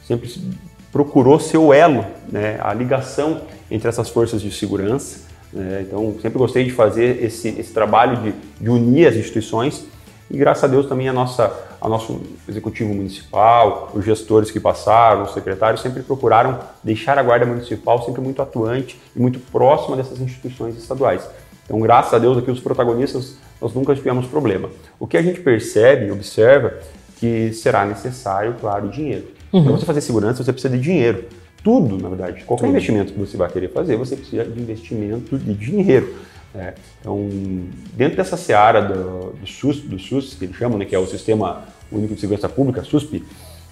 sempre procurou ser o elo, né, a ligação entre essas forças de segurança. Né, então, sempre gostei de fazer esse, esse trabalho de, de unir as instituições e, graças a Deus, também a nossa a nosso executivo municipal, os gestores que passaram, os secretários, sempre procuraram deixar a Guarda Municipal sempre muito atuante e muito próxima dessas instituições estaduais. Então, graças a Deus, aqui os protagonistas, nós nunca tivemos problema. O que a gente percebe e observa que será necessário, claro, dinheiro. Uhum. Para você fazer segurança, você precisa de dinheiro. Tudo, na verdade. Qualquer Tudo. investimento que você vai querer fazer, você precisa de investimento de dinheiro. É, então, dentro dessa seara do, do, SUS, do SUS, que eles chamam, né, que é o Sistema Único de Segurança Pública, SUSP,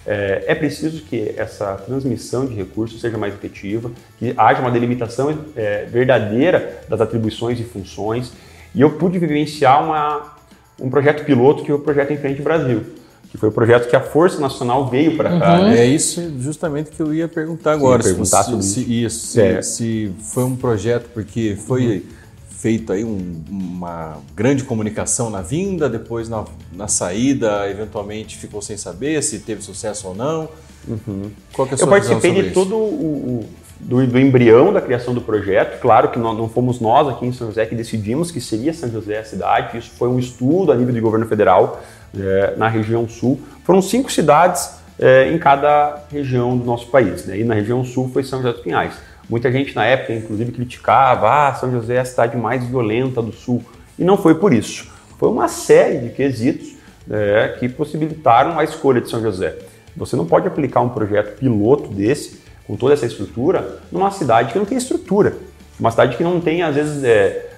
é, é, preciso que essa transmissão de recursos seja mais efetiva, que haja uma delimitação é, verdadeira das atribuições e funções. E eu pude vivenciar uma, um projeto piloto que é o Projeto Em Frente Brasil, que foi o projeto que a Força Nacional veio para cá. Uhum. Né? É isso justamente que eu ia perguntar agora. Ia perguntar se, se, isso. Se, é. se, foi um projeto, porque foi... Uhum feito aí um, uma grande comunicação na vinda, depois na, na, saída, eventualmente ficou sem saber se teve sucesso ou não. Uhum. Qual que é a sua Eu participei de isso? todo o, o do, do, embrião da criação do projeto. Claro que nós, não fomos nós aqui em São José que decidimos que seria São José a cidade. Isso foi um estudo a nível de governo federal é, na região sul. Foram cinco cidades é, em cada região do nosso país. Né? E na região sul foi São José dos Pinhais. Muita gente na época, inclusive, criticava: ah, São José é a cidade mais violenta do sul. E não foi por isso. Foi uma série de quesitos é, que possibilitaram a escolha de São José. Você não pode aplicar um projeto piloto desse, com toda essa estrutura, numa cidade que não tem estrutura. Uma cidade que não tem, às vezes, é,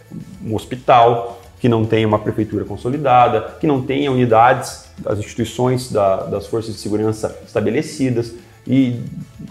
um hospital, que não tem uma prefeitura consolidada, que não tenha unidades das instituições da, das forças de segurança estabelecidas e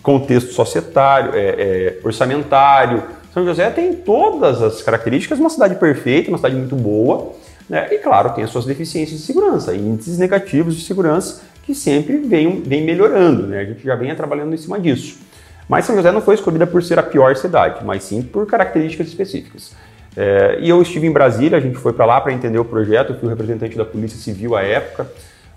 contexto societário, é, é, orçamentário. São José tem todas as características de uma cidade perfeita, uma cidade muito boa, né? e claro, tem as suas deficiências de segurança, índices negativos de segurança que sempre vem, vem melhorando, né? a gente já vem trabalhando em cima disso. Mas São José não foi escolhida por ser a pior cidade, mas sim por características específicas. É, e eu estive em Brasília, a gente foi para lá para entender o projeto, fui o representante da Polícia Civil à época,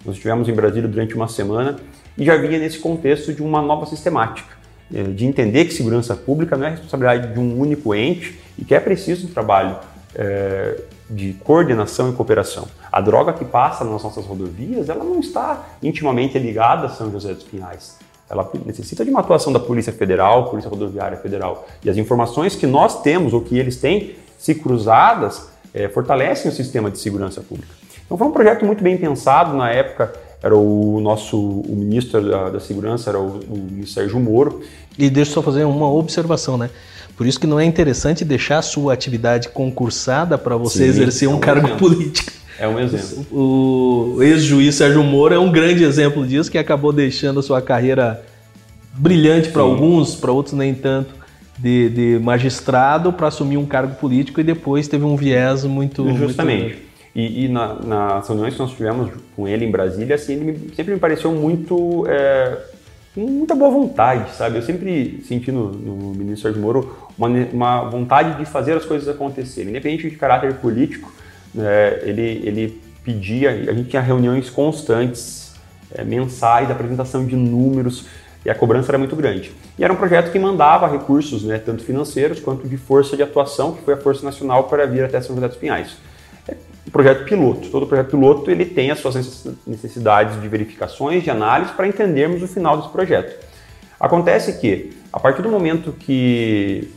nós estivemos em Brasília durante uma semana e já vinha nesse contexto de uma nova sistemática, é, de entender que segurança pública não é responsabilidade de um único ente e que é preciso um trabalho é, de coordenação e cooperação. A droga que passa nas nossas rodovias, ela não está intimamente ligada a São José dos Pinhais. Ela necessita de uma atuação da Polícia Federal, Polícia Rodoviária Federal. E as informações que nós temos ou que eles têm, se cruzadas, é, fortalecem o sistema de segurança pública. Então foi um projeto muito bem pensado na época era o nosso o ministro da, da Segurança, era o, o Sérgio Moro. E deixa eu só fazer uma observação, né? Por isso que não é interessante deixar a sua atividade concursada para você Sim, exercer um, cargo exemplo. [LAUGHS] político. É um exemplo. O ex-juiz Sérgio Moro é um grande exemplo disso, que acabou deixando a sua carreira brilhante para alguns, para outros nem tanto, de, de magistrado para assumir um cargo político e depois teve um viés muito. Justamente. Muito e, e na, nas reuniões que nós tivemos com ele em Brasília, assim, ele me, sempre me pareceu muito é, com muita boa vontade, sabe? Eu sempre senti no, no ministro Sérgio Moro uma, uma, vontade de fazer as coisas acontecerem, independente de caráter político. Né, ele, ele pedia, a gente tinha reuniões constantes, é, mensais, apresentação de números, e a cobrança era muito grande. E era um projeto que mandava recursos, né, tanto financeiros quanto de força de atuação, que foi a Força Nacional para vir até São José dos Pinhais projeto piloto. Todo projeto piloto ele tem as suas necessidades de verificações, de análise para entendermos o final desse projeto. Acontece que, a partir do momento que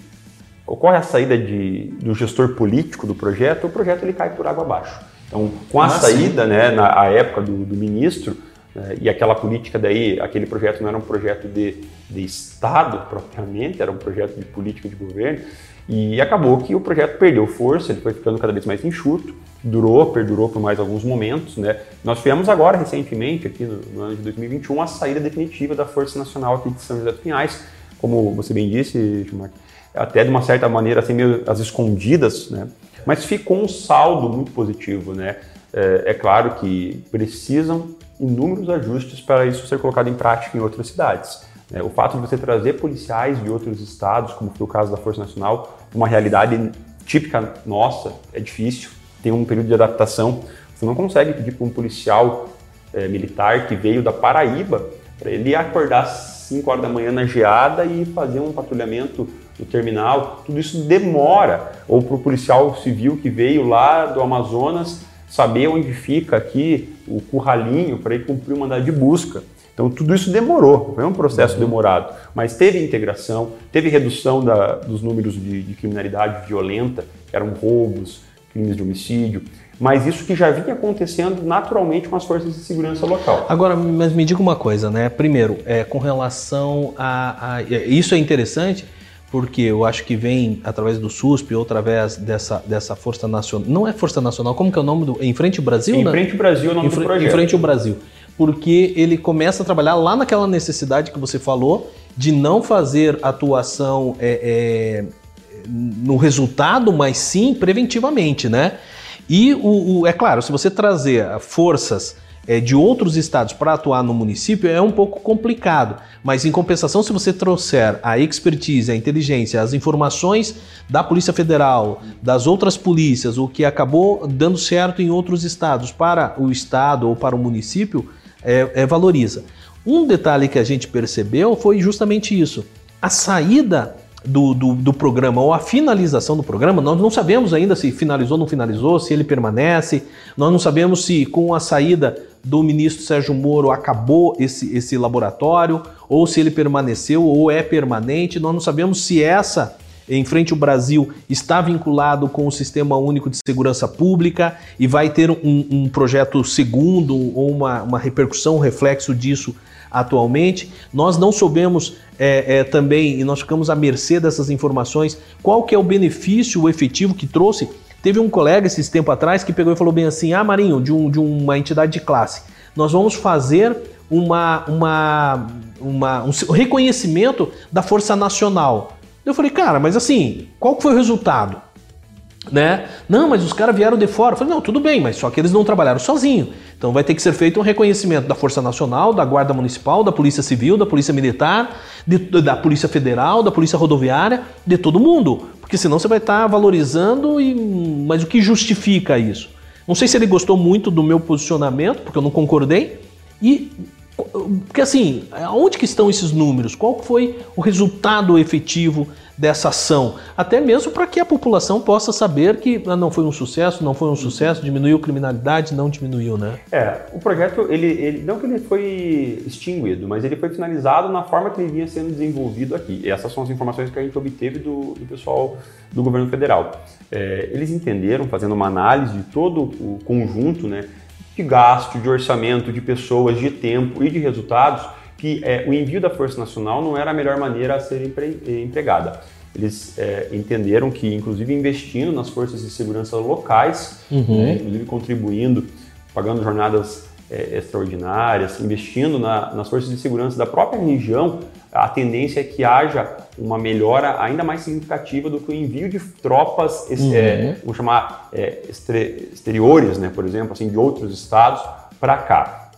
ocorre a saída de, do gestor político do projeto, o projeto ele cai por água abaixo. Então, com a ah, saída, né, na época do, do ministro, né, e aquela política daí, aquele projeto não era um projeto de, de Estado propriamente, era um projeto de política de governo, e acabou que o projeto perdeu força, ele foi ficando cada vez mais enxuto, durou, perdurou por mais alguns momentos. Né? Nós tivemos agora, recentemente, aqui no, no, ano de 2021, a saída definitiva da Força Nacional aqui de São José dos Pinhais, como você bem disse, Gilmar, até de uma certa maneira, assim, meio às escondidas, né? mas ficou um saldo muito positivo. Né? É, é claro que precisam inúmeros ajustes para isso ser colocado em prática em outras cidades. Né? O fato de você trazer policiais de outros estados, como foi o caso da Força Nacional, uma realidade típica nossa, é difícil tem um período de adaptação. Você não consegue pedir para um policial é, militar que veio da Paraíba para ele acordar às 5 horas da manhã na geada e fazer um patrulhamento no terminal. Tudo isso demora. Ou para o policial civil que veio lá do Amazonas saber onde fica aqui o curralinho para ir cumprir o mandado de busca. Então tudo isso demorou, foi um processo uhum. demorado, mas teve integração, teve redução da, dos números de, de criminalidade violenta, que eram roubos, crimes de homicídio, mas isso que já vinha acontecendo naturalmente com as forças de segurança local. Agora, mas me diga uma coisa, né? Primeiro, é, com relação a, a, Isso é interessante porque eu acho que vem através do SUSP ou através dessa, dessa Força Nacional. Não é Força Nacional, como que é o nome do. Em Frente ao Brasil? Em né? Frente ao Brasil é o nome em, do projeto. Em Frente ao Brasil. Porque ele começa a trabalhar lá naquela necessidade que você falou de não fazer atuação. É, é, no resultado, mas sim preventivamente, né? E o, o é claro, se você trazer forças é, de outros estados para atuar no município é um pouco complicado, mas em compensação, se você trouxer a expertise, a inteligência, as informações da Polícia Federal, das outras polícias, o que acabou dando certo em outros estados para o estado ou para o município, é, é valoriza. Um detalhe que a gente percebeu foi justamente isso: a saída do, do, do, programa ou a finalização do programa, nós não sabemos ainda se finalizou ou não finalizou, se ele permanece, nós não sabemos se com a saída do ministro Sérgio Moro acabou esse, esse laboratório, ou se ele permaneceu ou é permanente, nós não sabemos se essa em frente ao Brasil está vinculado com o Sistema Único de Segurança Pública e vai ter um, um projeto segundo ou uma, uma repercussão, um reflexo disso atualmente. Nós não soubemos é, é, também, e nós ficamos à mercê dessas informações, qual que é o benefício efetivo que trouxe. Teve um colega esses tempo atrás que pegou e falou bem assim, ah Marinho, de, um, de uma entidade de classe, nós vamos fazer uma, uma, uma, um reconhecimento da Força Nacional. Eu falei, cara, mas assim, qual foi o resultado? Né? Não, mas os caras vieram de fora. Eu falei, não, tudo bem, mas só que eles não trabalharam sozinhos. Então vai ter que ser feito um reconhecimento da Força Nacional, da Guarda Municipal, da Polícia Civil, da Polícia Militar, de, da Polícia Federal, da Polícia Rodoviária, de todo mundo. Porque senão você vai estar tá valorizando e. Mas o que justifica isso? Não sei se ele gostou muito do meu posicionamento, porque eu não concordei. E porque assim, aonde que estão esses números? Qual foi o resultado efetivo dessa ação? Até mesmo para que a população possa saber que ah, não foi um sucesso, não foi um sucesso, diminuiu a criminalidade, não diminuiu, né? É, o projeto, ele, ele não que ele foi extinguido, mas ele foi finalizado na forma que ele vinha sendo desenvolvido aqui. E essas são as informações que a gente obteve do, do pessoal do governo federal. É, eles entenderam, fazendo uma análise de todo o conjunto, né? De gasto, de orçamento, de pessoas, de tempo e de resultados, que é, o envio da Força Nacional não era a melhor maneira a ser empre, eh, empregada. Eles é, entenderam que, inclusive, investindo nas forças de segurança locais, uhum. né, inclusive contribuindo, pagando jornadas é, extraordinárias, investindo na, nas forças de segurança da própria região, a tendência é que haja uma melhora ainda mais significativa do que o envio de tropas, uhum. é, vamos chamar, é, exteriores, né, por exemplo, assim, de outros estados para cá.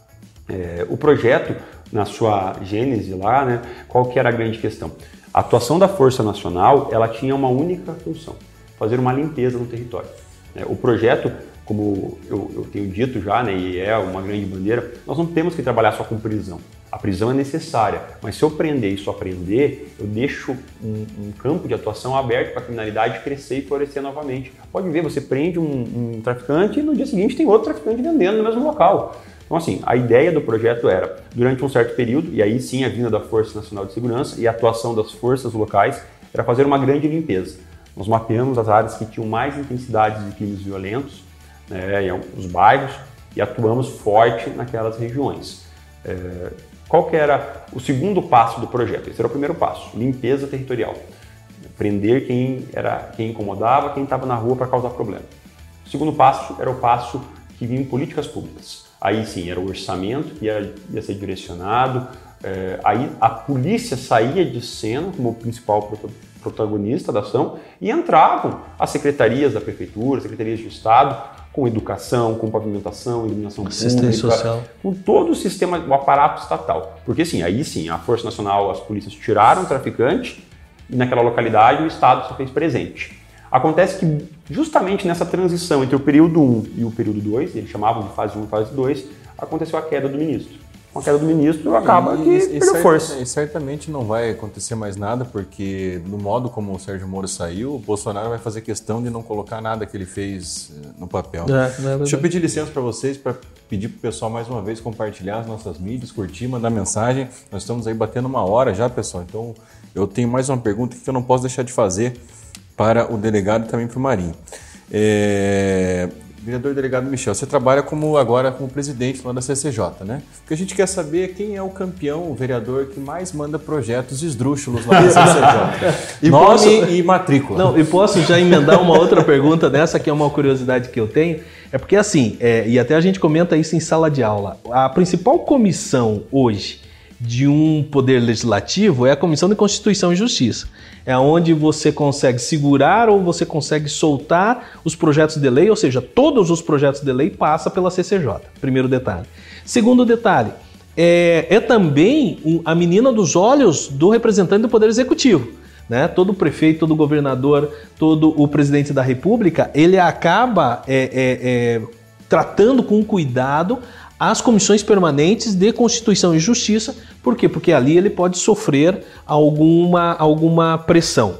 É, o projeto na sua gênese lá, né, qual que era a grande questão? A atuação da Força Nacional, ela tinha uma única função, fazer uma limpeza no território. É, o projeto, como eu, eu tenho dito já, né, e é uma grande bandeira, nós não temos que trabalhar só com prisão. A prisão é necessária, mas se eu prender e só prender, eu deixo um, um campo de atuação aberto para a criminalidade crescer e florescer novamente. Pode ver, você prende um, um traficante e no dia seguinte tem outro traficante vendendo no mesmo local. Então, assim, a ideia do projeto era, durante um certo período, e aí sim a vinda da Força Nacional de Segurança e a atuação das forças locais, era fazer uma grande limpeza. Nós mapeamos as áreas que tinham mais intensidade de crimes violentos, né, alguns bairros, e atuamos forte naquelas regiões. É, qual que era o segundo passo do projeto? Esse era o primeiro passo, limpeza territorial. Prender quem, era, quem incomodava, quem estava na rua para causar problema. O segundo passo era o passo que vinha em políticas públicas. Aí sim, era o orçamento que ia, ia ser direcionado, é, aí a polícia saía de cena como principal protagonista da ação e entravam as secretarias da prefeitura, secretarias de Estado, com educação, com pavimentação, iluminação pública, social. com todo o sistema, o aparato estatal. Porque sim, aí sim, a Força Nacional, as polícias tiraram o traficante e naquela localidade o Estado se fez presente. Acontece que justamente nessa transição entre o período 1 e o período 2, eles chamavam de fase 1 e fase 2, aconteceu a queda do ministro. Com a queda do ministro, acaba e, que e, perdeu e força. E certamente não vai acontecer mais nada, porque no modo como o Sérgio Moro saiu, o Bolsonaro vai fazer questão de não colocar nada que ele fez eh, no papel. É, é Deixa eu pedir licença para vocês, para pedir para o pessoal mais uma vez compartilhar as nossas mídias, curtir, mandar mensagem. Nós estamos aí batendo uma hora já, pessoal. Então eu tenho mais uma pergunta que eu não posso deixar de fazer para o delegado e também para o Marinho. É, vereador delegado Michel, você trabalha como agora como presidente lá da CCJ, né? O que a gente quer saber é quem é o campeão, o vereador que mais manda projetos esdrúxulos lá na CCJ. [LAUGHS] e Nome posso... e matrícula. Não, e posso já emendar uma outra pergunta dessa, que é uma curiosidade que eu tenho. É porque assim, é, e até a gente comenta isso em sala de aula, a principal comissão hoje de um poder legislativo é a Comissão de Constituição e Justiça. É onde você consegue segurar ou você consegue soltar os projetos de lei, ou seja, todos os projetos de lei passam pela CCJ. Primeiro detalhe. Segundo detalhe, é, é também a menina dos olhos do representante do Poder Executivo. Né? Todo prefeito, todo governador, todo o presidente da República, ele acaba é, é, é tratando com cuidado as comissões permanentes de Constituição e Justiça. Por quê? Porque ali ele pode sofrer alguma, alguma pressão.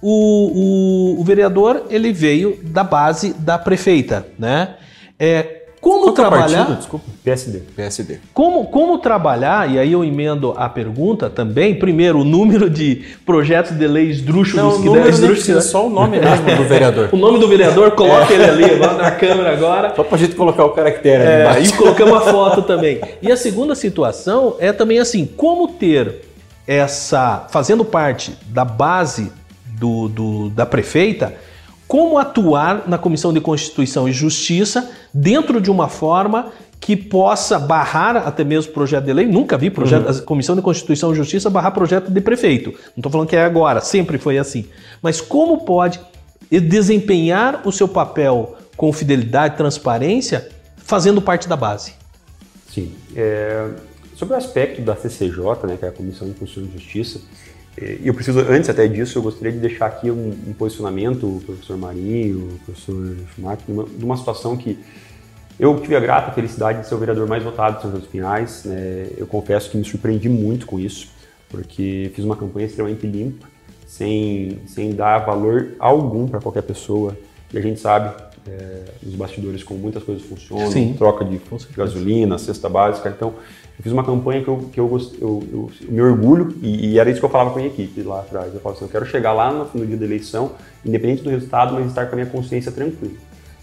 O, o, o vereador ele veio da base da prefeita, né? É, como Qual trabalhar? Partido? Desculpa. PSD. PSD. Como, como trabalhar, e aí eu emendo a pergunta também, primeiro, o número de projetos de leis drúxulos que devem esdrúxulos. Só o nome [LAUGHS] mesmo do vereador. o nome do vereador, coloca é. ele ali agora na câmera agora. Só pra gente colocar o caractere é, ali E colocamos a foto [LAUGHS] também. E a segunda situação é também assim, como ter essa, fazendo parte da base do, do da prefeita, como atuar na Comissão de Constituição e Justiça dentro de uma forma que possa barrar até mesmo projeto de lei. Nunca vi projeto, uhum. a Comissão de Constituição e Justiça barrar projeto de prefeito. Não estou falando que é agora, sempre foi assim. Mas como pode desempenhar o seu papel com fidelidade e transparência fazendo parte da base? Sim. É, sobre o aspecto da CCJ, né, que é a Comissão de Constituição e Justiça, e eu preciso, antes até disso, eu gostaria de deixar aqui um, um posicionamento, professor Marinho, professor Schumacher, de uma situação que eu tive a grata felicidade de ser o vereador mais votado de São José dos Pinhais. Né? Eu confesso que me surpreendi muito com isso, porque fiz uma campanha extremamente limpa, sem, sem dar valor algum para qualquer pessoa. E a gente sabe, é, nos bastidores, como muitas coisas funcionam, Sim. troca de gasolina, cesta básica. Então, eu fiz uma campanha que eu, que eu, eu, eu, eu me orgulho, e, e, era isso que eu falava com a minha equipe lá atrás. Eu falava assim, eu quero chegar lá no, no, dia da eleição, independente do resultado, mas estar com a minha consciência tranquila,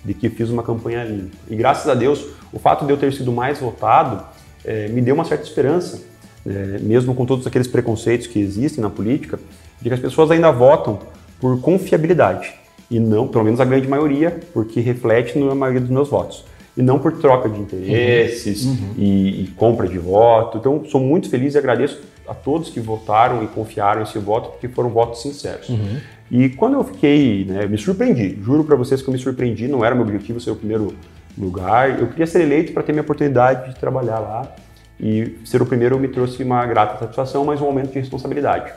de que fiz uma campanha limpa. E graças a Deus, o fato de eu ter sido mais votado é, me deu uma certa esperança, é, mesmo com todos aqueles preconceitos que existem na política, de que as pessoas ainda votam por confiabilidade, e não, pelo menos a grande maioria, porque reflete na maioria dos meus votos e não por troca de interesses uhum. E, e, compra de voto. Então, sou muito feliz e agradeço a todos que votaram e confiaram esse voto, porque foram votos sinceros. Uhum. E quando eu fiquei, né, me surpreendi, juro para vocês que eu me surpreendi, não era meu objetivo ser o primeiro lugar. Eu queria ser eleito para ter minha oportunidade de trabalhar lá. e ser o primeiro me trouxe uma grata satisfação, mas um aumento de responsabilidade.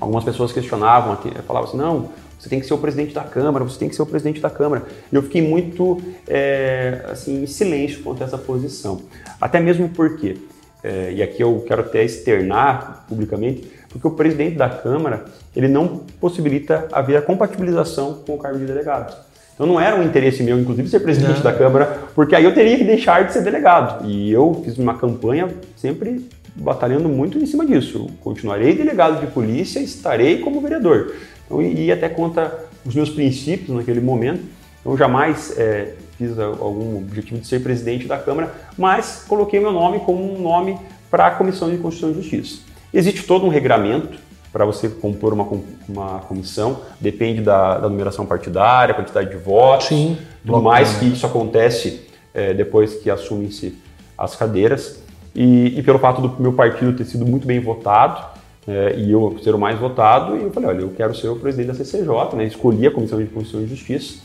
Algumas pessoas questionavam, falavam assim, não, você tem que ser o presidente da Câmara, você tem que ser o presidente da Câmara. E eu fiquei muito é, assim, em silêncio quanto a essa posição. Até mesmo porque, é, e aqui eu quero até externar publicamente, porque o presidente da Câmara ele não possibilita haver a compatibilização com o cargo de delegado. Então não era um interesse meu, inclusive, ser presidente não. da Câmara, porque aí eu teria que deixar de ser delegado. E eu fiz uma campanha sempre batalhando muito em cima disso. continuarei delegado de polícia, estarei como vereador. Então, e até contra os meus princípios naquele momento. Eu jamais é, fiz algum objetivo de ser presidente da Câmara, mas coloquei meu nome como um nome para a Comissão de Constituição e Justiça. Existe todo um regramento para você compor uma, uma comissão, depende da, da numeração partidária, quantidade de votos, Sim, tudo mais, que isso acontece é, depois que assumem-se as cadeiras. E, e, pelo fato do meu partido ter sido muito bem votado, é, e eu ser o mais votado, e eu falei, olha, eu quero ser o presidente da CCJ, né? escolhi a Comissão de Constituição e Justiça,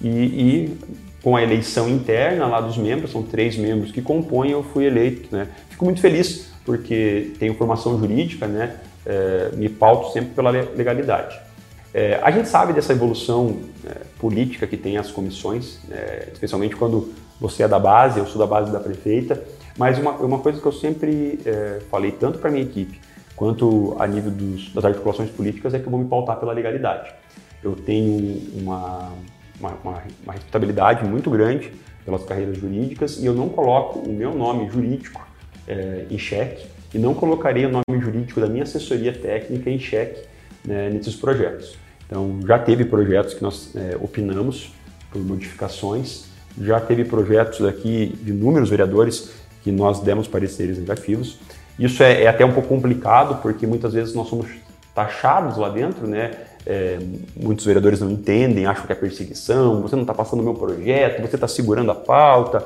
e, e, com a eleição interna lá dos membros, são três membros que compõem, eu fui eleito. Né? Fico muito feliz, porque tenho formação jurídica, né? É, me pauto sempre pela legalidade. É, a gente sabe dessa evolução é, política que tem as comissões, é, especialmente quando você é da base, eu sou da base da prefeita, mas uma, uma coisa que eu sempre é, falei tanto para minha equipe quanto a nível dos, das articulações políticas é que eu vou me pautar pela legalidade. Eu tenho uma, uma, uma, uma respeitabilidade muito grande pelas carreiras jurídicas e eu não coloco o meu nome jurídico é, em xeque e não colocarei o nome jurídico da minha assessoria técnica em xeque né, nesses projetos. Então, já teve projetos que nós é, opinamos por modificações, já teve projetos aqui de inúmeros vereadores que nós demos pareceres negativos. Isso é, é, até um pouco complicado, porque muitas vezes nós somos taxados lá dentro, né? É, muitos vereadores não entendem, acham que é perseguição, você não está passando o meu projeto, você está segurando a pauta.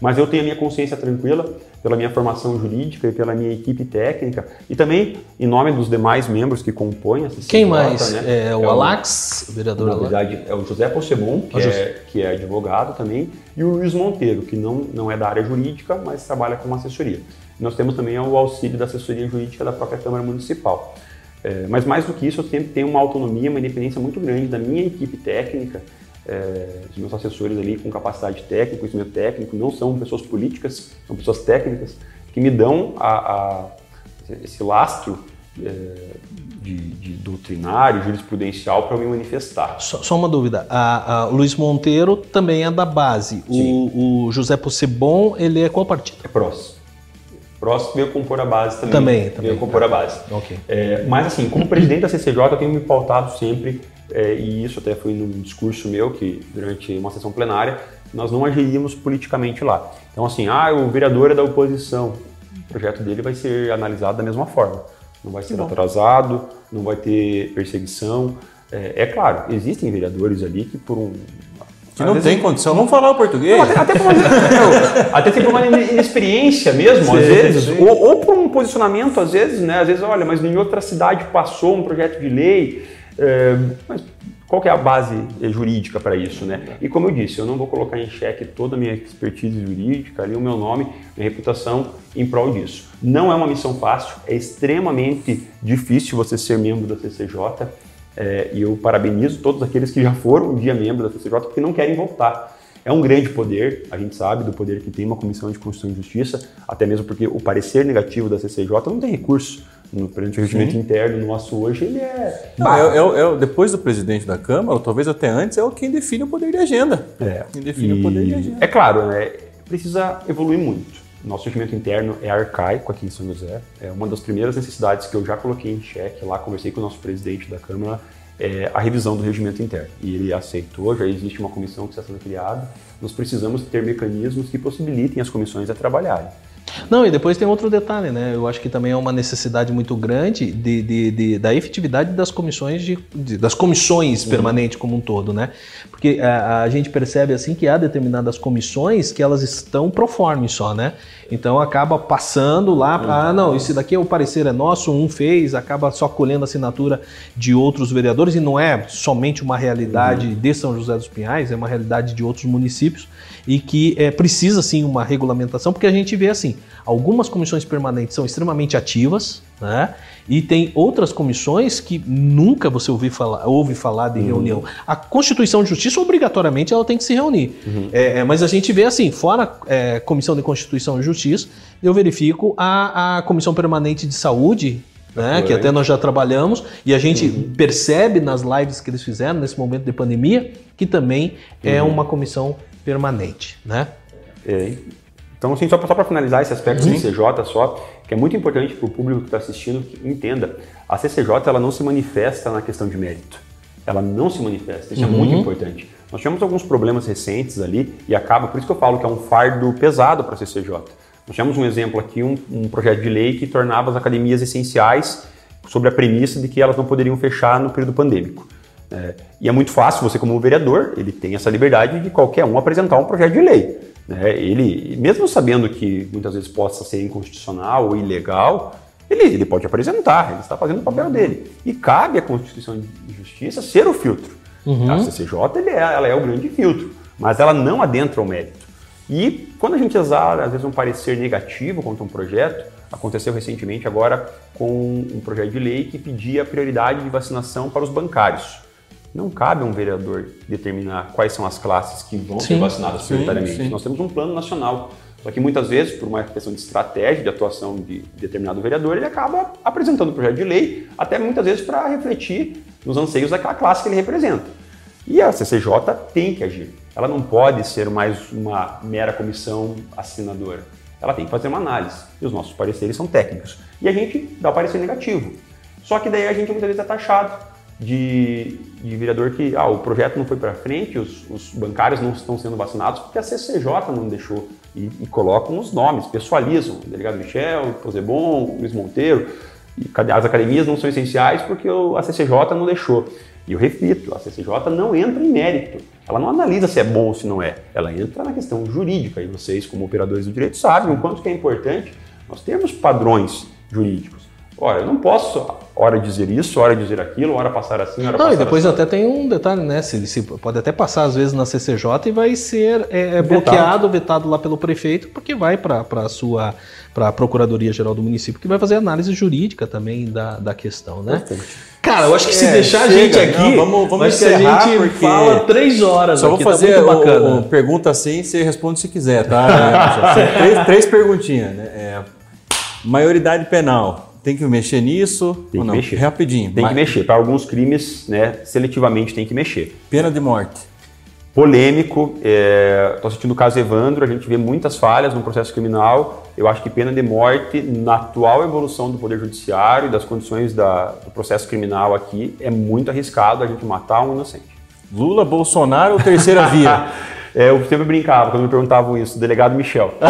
Mas eu tenho a minha consciência tranquila pela minha formação jurídica e pela minha equipe técnica e também em nome dos demais membros que compõem essa Quem mais? Né? É o, é Alax, o vereador Na verdade, é o José Possebon, que, é, que é advogado também, e o Luiz Monteiro, que não, não é da área jurídica, mas trabalha com assessoria. Nós temos também o auxílio da assessoria jurídica da própria Câmara Municipal. É, mas mais do que isso, eu sempre tenho uma autonomia, uma independência muito grande da minha equipe técnica é, os meus assessores ali com capacidade técnica, conhecimento técnico, não são pessoas políticas, são pessoas técnicas que me dão a, a esse lastro é, de, de, doutrinário, jurisprudencial para me manifestar. Só, só uma dúvida, a, a, Luiz Monteiro também é da base, o, o, José Possebon, ele é qual partido? É PROS. PROS veio compor a base também. Também, também. Veio compor a base. Okay. É, mas assim, como presidente da CCJ, eu tenho me pautado sempre é, e isso até foi num discurso meu que durante uma sessão plenária nós não agiríamos politicamente lá. Então assim, ah, o vereador é da oposição, o projeto dele vai ser analisado da mesma forma. Não vai ser atrasado, não vai ter perseguição. É, é, claro, existem vereadores ali que por um que não tem condição, não falar o português. Não, até, até, por uma, até por uma inexperiência mesmo, sim, às vezes, ou, ou, por um posicionamento, às vezes, né? Às vezes, olha, mas em outra cidade passou um projeto de lei, é, mas qual é a base jurídica para isso, né? E como eu disse, eu não vou colocar em xeque toda a minha expertise jurídica, ali o meu nome, minha reputação em prol disso. Não é uma missão fácil, é extremamente difícil você ser membro da CCJ é, e eu parabenizo todos aqueles que já foram um dia membro da CCJ porque não querem voltar. É um grande poder, a gente sabe do poder que tem uma comissão de Constituição e Justiça, até mesmo porque o parecer negativo da CCJ não tem recurso no perante o regimento interno nosso hoje, ele é. Não, é, é, é, depois do presidente da Câmara, ou talvez até antes, é o quem define o poder de agenda. É. Quem define e... o poder de agenda. É claro, né, precisa evoluir muito. Nosso regimento interno é arcaico aqui em São José. É uma das primeiras necessidades que eu já coloquei em xeque lá, conversei com o nosso presidente da Câmara, é a revisão do regimento interno. E ele aceitou, já existe uma comissão que está sendo criada. Nós precisamos ter mecanismos que possibilitem as comissões a trabalharem. Não, e depois tem outro detalhe, né? Eu acho que também é uma necessidade muito grande de, de, de da efetividade das comissões de, de das comissões uhum. permanentes como um todo, né? Porque a, a, gente percebe assim que há determinadas comissões que elas estão pro forma só, né? Então acaba passando lá, uhum. ah, não, esse daqui é o parecer é nosso, um fez, acaba só colhendo a assinatura de outros vereadores e não é somente uma realidade uhum. de São José dos Pinhais, é uma realidade de outros municípios e que é, precisa sim uma regulamentação, porque a gente vê assim, Algumas comissões permanentes são extremamente ativas, né? E tem outras comissões que nunca você ouvi falar, ouve falar de uhum. reunião. A Constituição de Justiça, obrigatoriamente, ela tem que se reunir. Uhum. É, é, mas a gente vê assim, fora é, Comissão de Constituição e Justiça, eu verifico a, a Comissão Permanente de Saúde, né, que até nós já trabalhamos, e a gente uhum. percebe nas lives que eles fizeram nesse momento de pandemia, que também é uhum. uma comissão permanente. Né? É. Então, assim, só para finalizar esse aspecto Sim. do CCJ só, que é muito importante para o público que está assistindo que entenda, a CCJ ela não se manifesta na questão de mérito. Ela não se manifesta, isso uhum. é muito uhum. importante. Nós tivemos alguns problemas recentes ali e acaba, por isso que eu falo que é um fardo pesado para a CCJ. Nós tivemos um exemplo aqui, um, um projeto de lei que tornava as academias essenciais sobre a premissa de que elas não poderiam fechar no período pandêmico. É, e é muito fácil, você como vereador, ele tem essa liberdade de qualquer um apresentar um projeto de lei. Né? Ele, mesmo sabendo que muitas vezes possa ser inconstitucional ou ilegal, ele, ele pode apresentar, ele está fazendo o papel dele. E cabe à Constituição de Justiça ser o filtro. Uhum. A CCJ é, ela é o grande filtro, mas ela não adentra o mérito. E quando a gente usar, às vezes, um parecer negativo contra um projeto, aconteceu recentemente agora com um projeto de lei que pedia prioridade de vacinação para os bancários. Não cabe a um vereador determinar quais são as classes que vão sim, ser vacinadas prioritariamente. Nós temos um plano nacional. Só que muitas vezes, por uma questão de estratégia de atuação de determinado vereador, ele acaba apresentando o projeto de lei, até muitas vezes para refletir nos anseios daquela classe que ele representa. E a CCJ tem que agir. Ela não pode ser mais uma mera comissão assinadora. Ela tem que fazer uma análise. E os nossos pareceres são técnicos. E a gente dá o parecer negativo. Só que daí a gente muitas vezes é taxado de, de vereador que ah, o projeto não foi para frente, os, os, bancários não estão sendo vacinados porque a CCJ não deixou. E, e colocam os nomes, pessoalizam. Delegado Michel, Posebon, Luiz Monteiro. E as academias não são essenciais porque a CCJ não deixou. E eu repito, a CCJ não entra em mérito. Ela não analisa se é bom ou se não é. Ela entra na questão jurídica. E vocês, como operadores do direito, sabem o quanto que é importante nós termos padrões jurídicos. Ora, eu não posso hora dizer isso, hora dizer aquilo, hora passar assim, hora não, passar e depois assim. até tem um detalhe, né? Se, se pode até passar às vezes na CCJ e vai ser é, é bloqueado, vetado lá pelo prefeito, porque vai para a sua para a Procuradoria Geral do município, que vai fazer análise jurídica também da, da questão, né? Cara, eu acho que se é, deixar a gente aqui, não, vamos, vamos acho que a gente porque... fala três horas. Só aqui, vou tá fazer tá o, o, pergunta assim, você responde se quiser, tá? [LAUGHS] três, três perguntinhas, né? É, maioridade penal tem que mexer nisso? Tem que mexer. Rapidinho. Tem mas... que mexer. Para alguns crimes, né, seletivamente tem que mexer. Pena de morte. Polêmico. Estou é... assistindo o caso Evandro, a gente vê muitas falhas no processo criminal. Eu acho que pena de morte, na atual evolução do Poder Judiciário e das condições da... do processo criminal aqui, é muito arriscado a gente matar um inocente. Lula, Bolsonaro ou terceira via? [LAUGHS] É, eu sempre brincava quando me perguntavam isso, delegado Michel. [LAUGHS]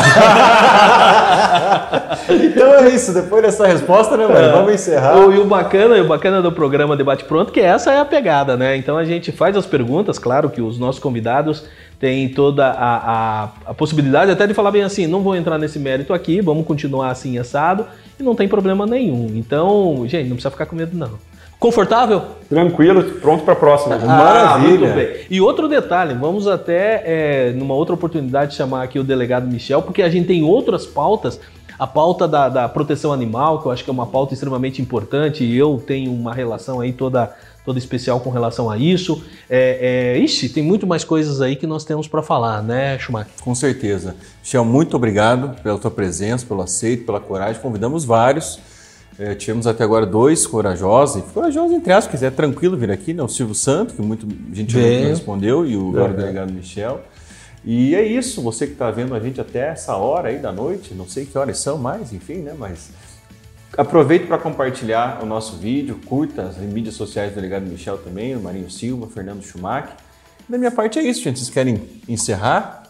então é isso, depois dessa resposta, né, mano? É. Vamos encerrar. O, e o bacana, o bacana do programa Debate Pronto, que essa é a pegada, né? Então a gente faz as perguntas, claro que os nossos convidados têm toda a, a, a possibilidade até de falar bem assim, não vou entrar nesse mérito aqui, vamos continuar assim assado, e não tem problema nenhum. Então, gente, não precisa ficar com medo, não. Confortável? Tranquilo, pronto para a próxima. Ah, Maravilha. Muito bem. E outro detalhe, vamos até, é, numa outra oportunidade, chamar aqui o delegado Michel, porque a gente tem outras pautas. A pauta da, da proteção animal, que eu acho que é uma pauta extremamente importante, e eu tenho uma relação aí toda, toda especial com relação a isso. É, é, ixi, tem muito mais coisas aí que nós temos para falar, né, Schumacher? Com certeza. Michel, muito obrigado pela tua presença, pelo aceito, pela coragem. Convidamos vários é, tivemos até agora dois corajosos, corajosos entre aspas, quiser tranquilo vir aqui, né? O Silvio Santo, que muito gente não respondeu, e o agora o delegado Michel. E é isso, você que está vendo a gente até essa hora aí da noite, não sei que horas são mais, enfim, né? Mas aproveite para compartilhar o nosso vídeo, curta as mídias sociais do delegado Michel também, o Marinho Silva, Fernando Schumacher. Da minha parte é isso, gente. Vocês querem encerrar?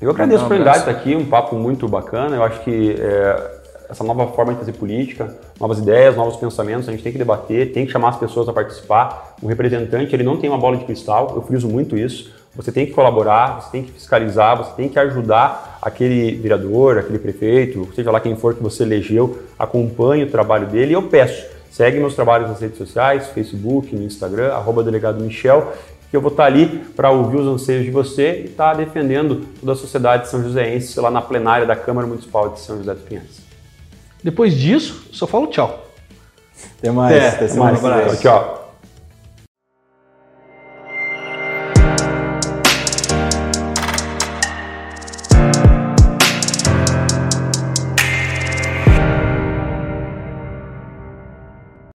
Eu agradeço a oportunidade de estar aqui, um papo muito bacana. Eu acho que é essa nova forma de fazer política, novas ideias, novos pensamentos, a gente tem que debater, tem que chamar as pessoas a participar. O representante, ele não tem uma bola de cristal, eu friso muito isso. Você tem que colaborar, você tem que fiscalizar, você tem que ajudar aquele vereador, aquele prefeito, seja lá quem for que você elegeu, acompanhe o trabalho dele e eu peço, segue meus trabalhos nas redes sociais, Facebook, no Instagram, arroba delegado Michel, que eu vou estar ali para ouvir os anseios de você e estar defendendo toda a sociedade são joséense lá na plenária da Câmara Municipal de São José dos Pinhais. Depois disso, só falo tchau. Até mais. É, até, até mais. Um abraço. Tchau.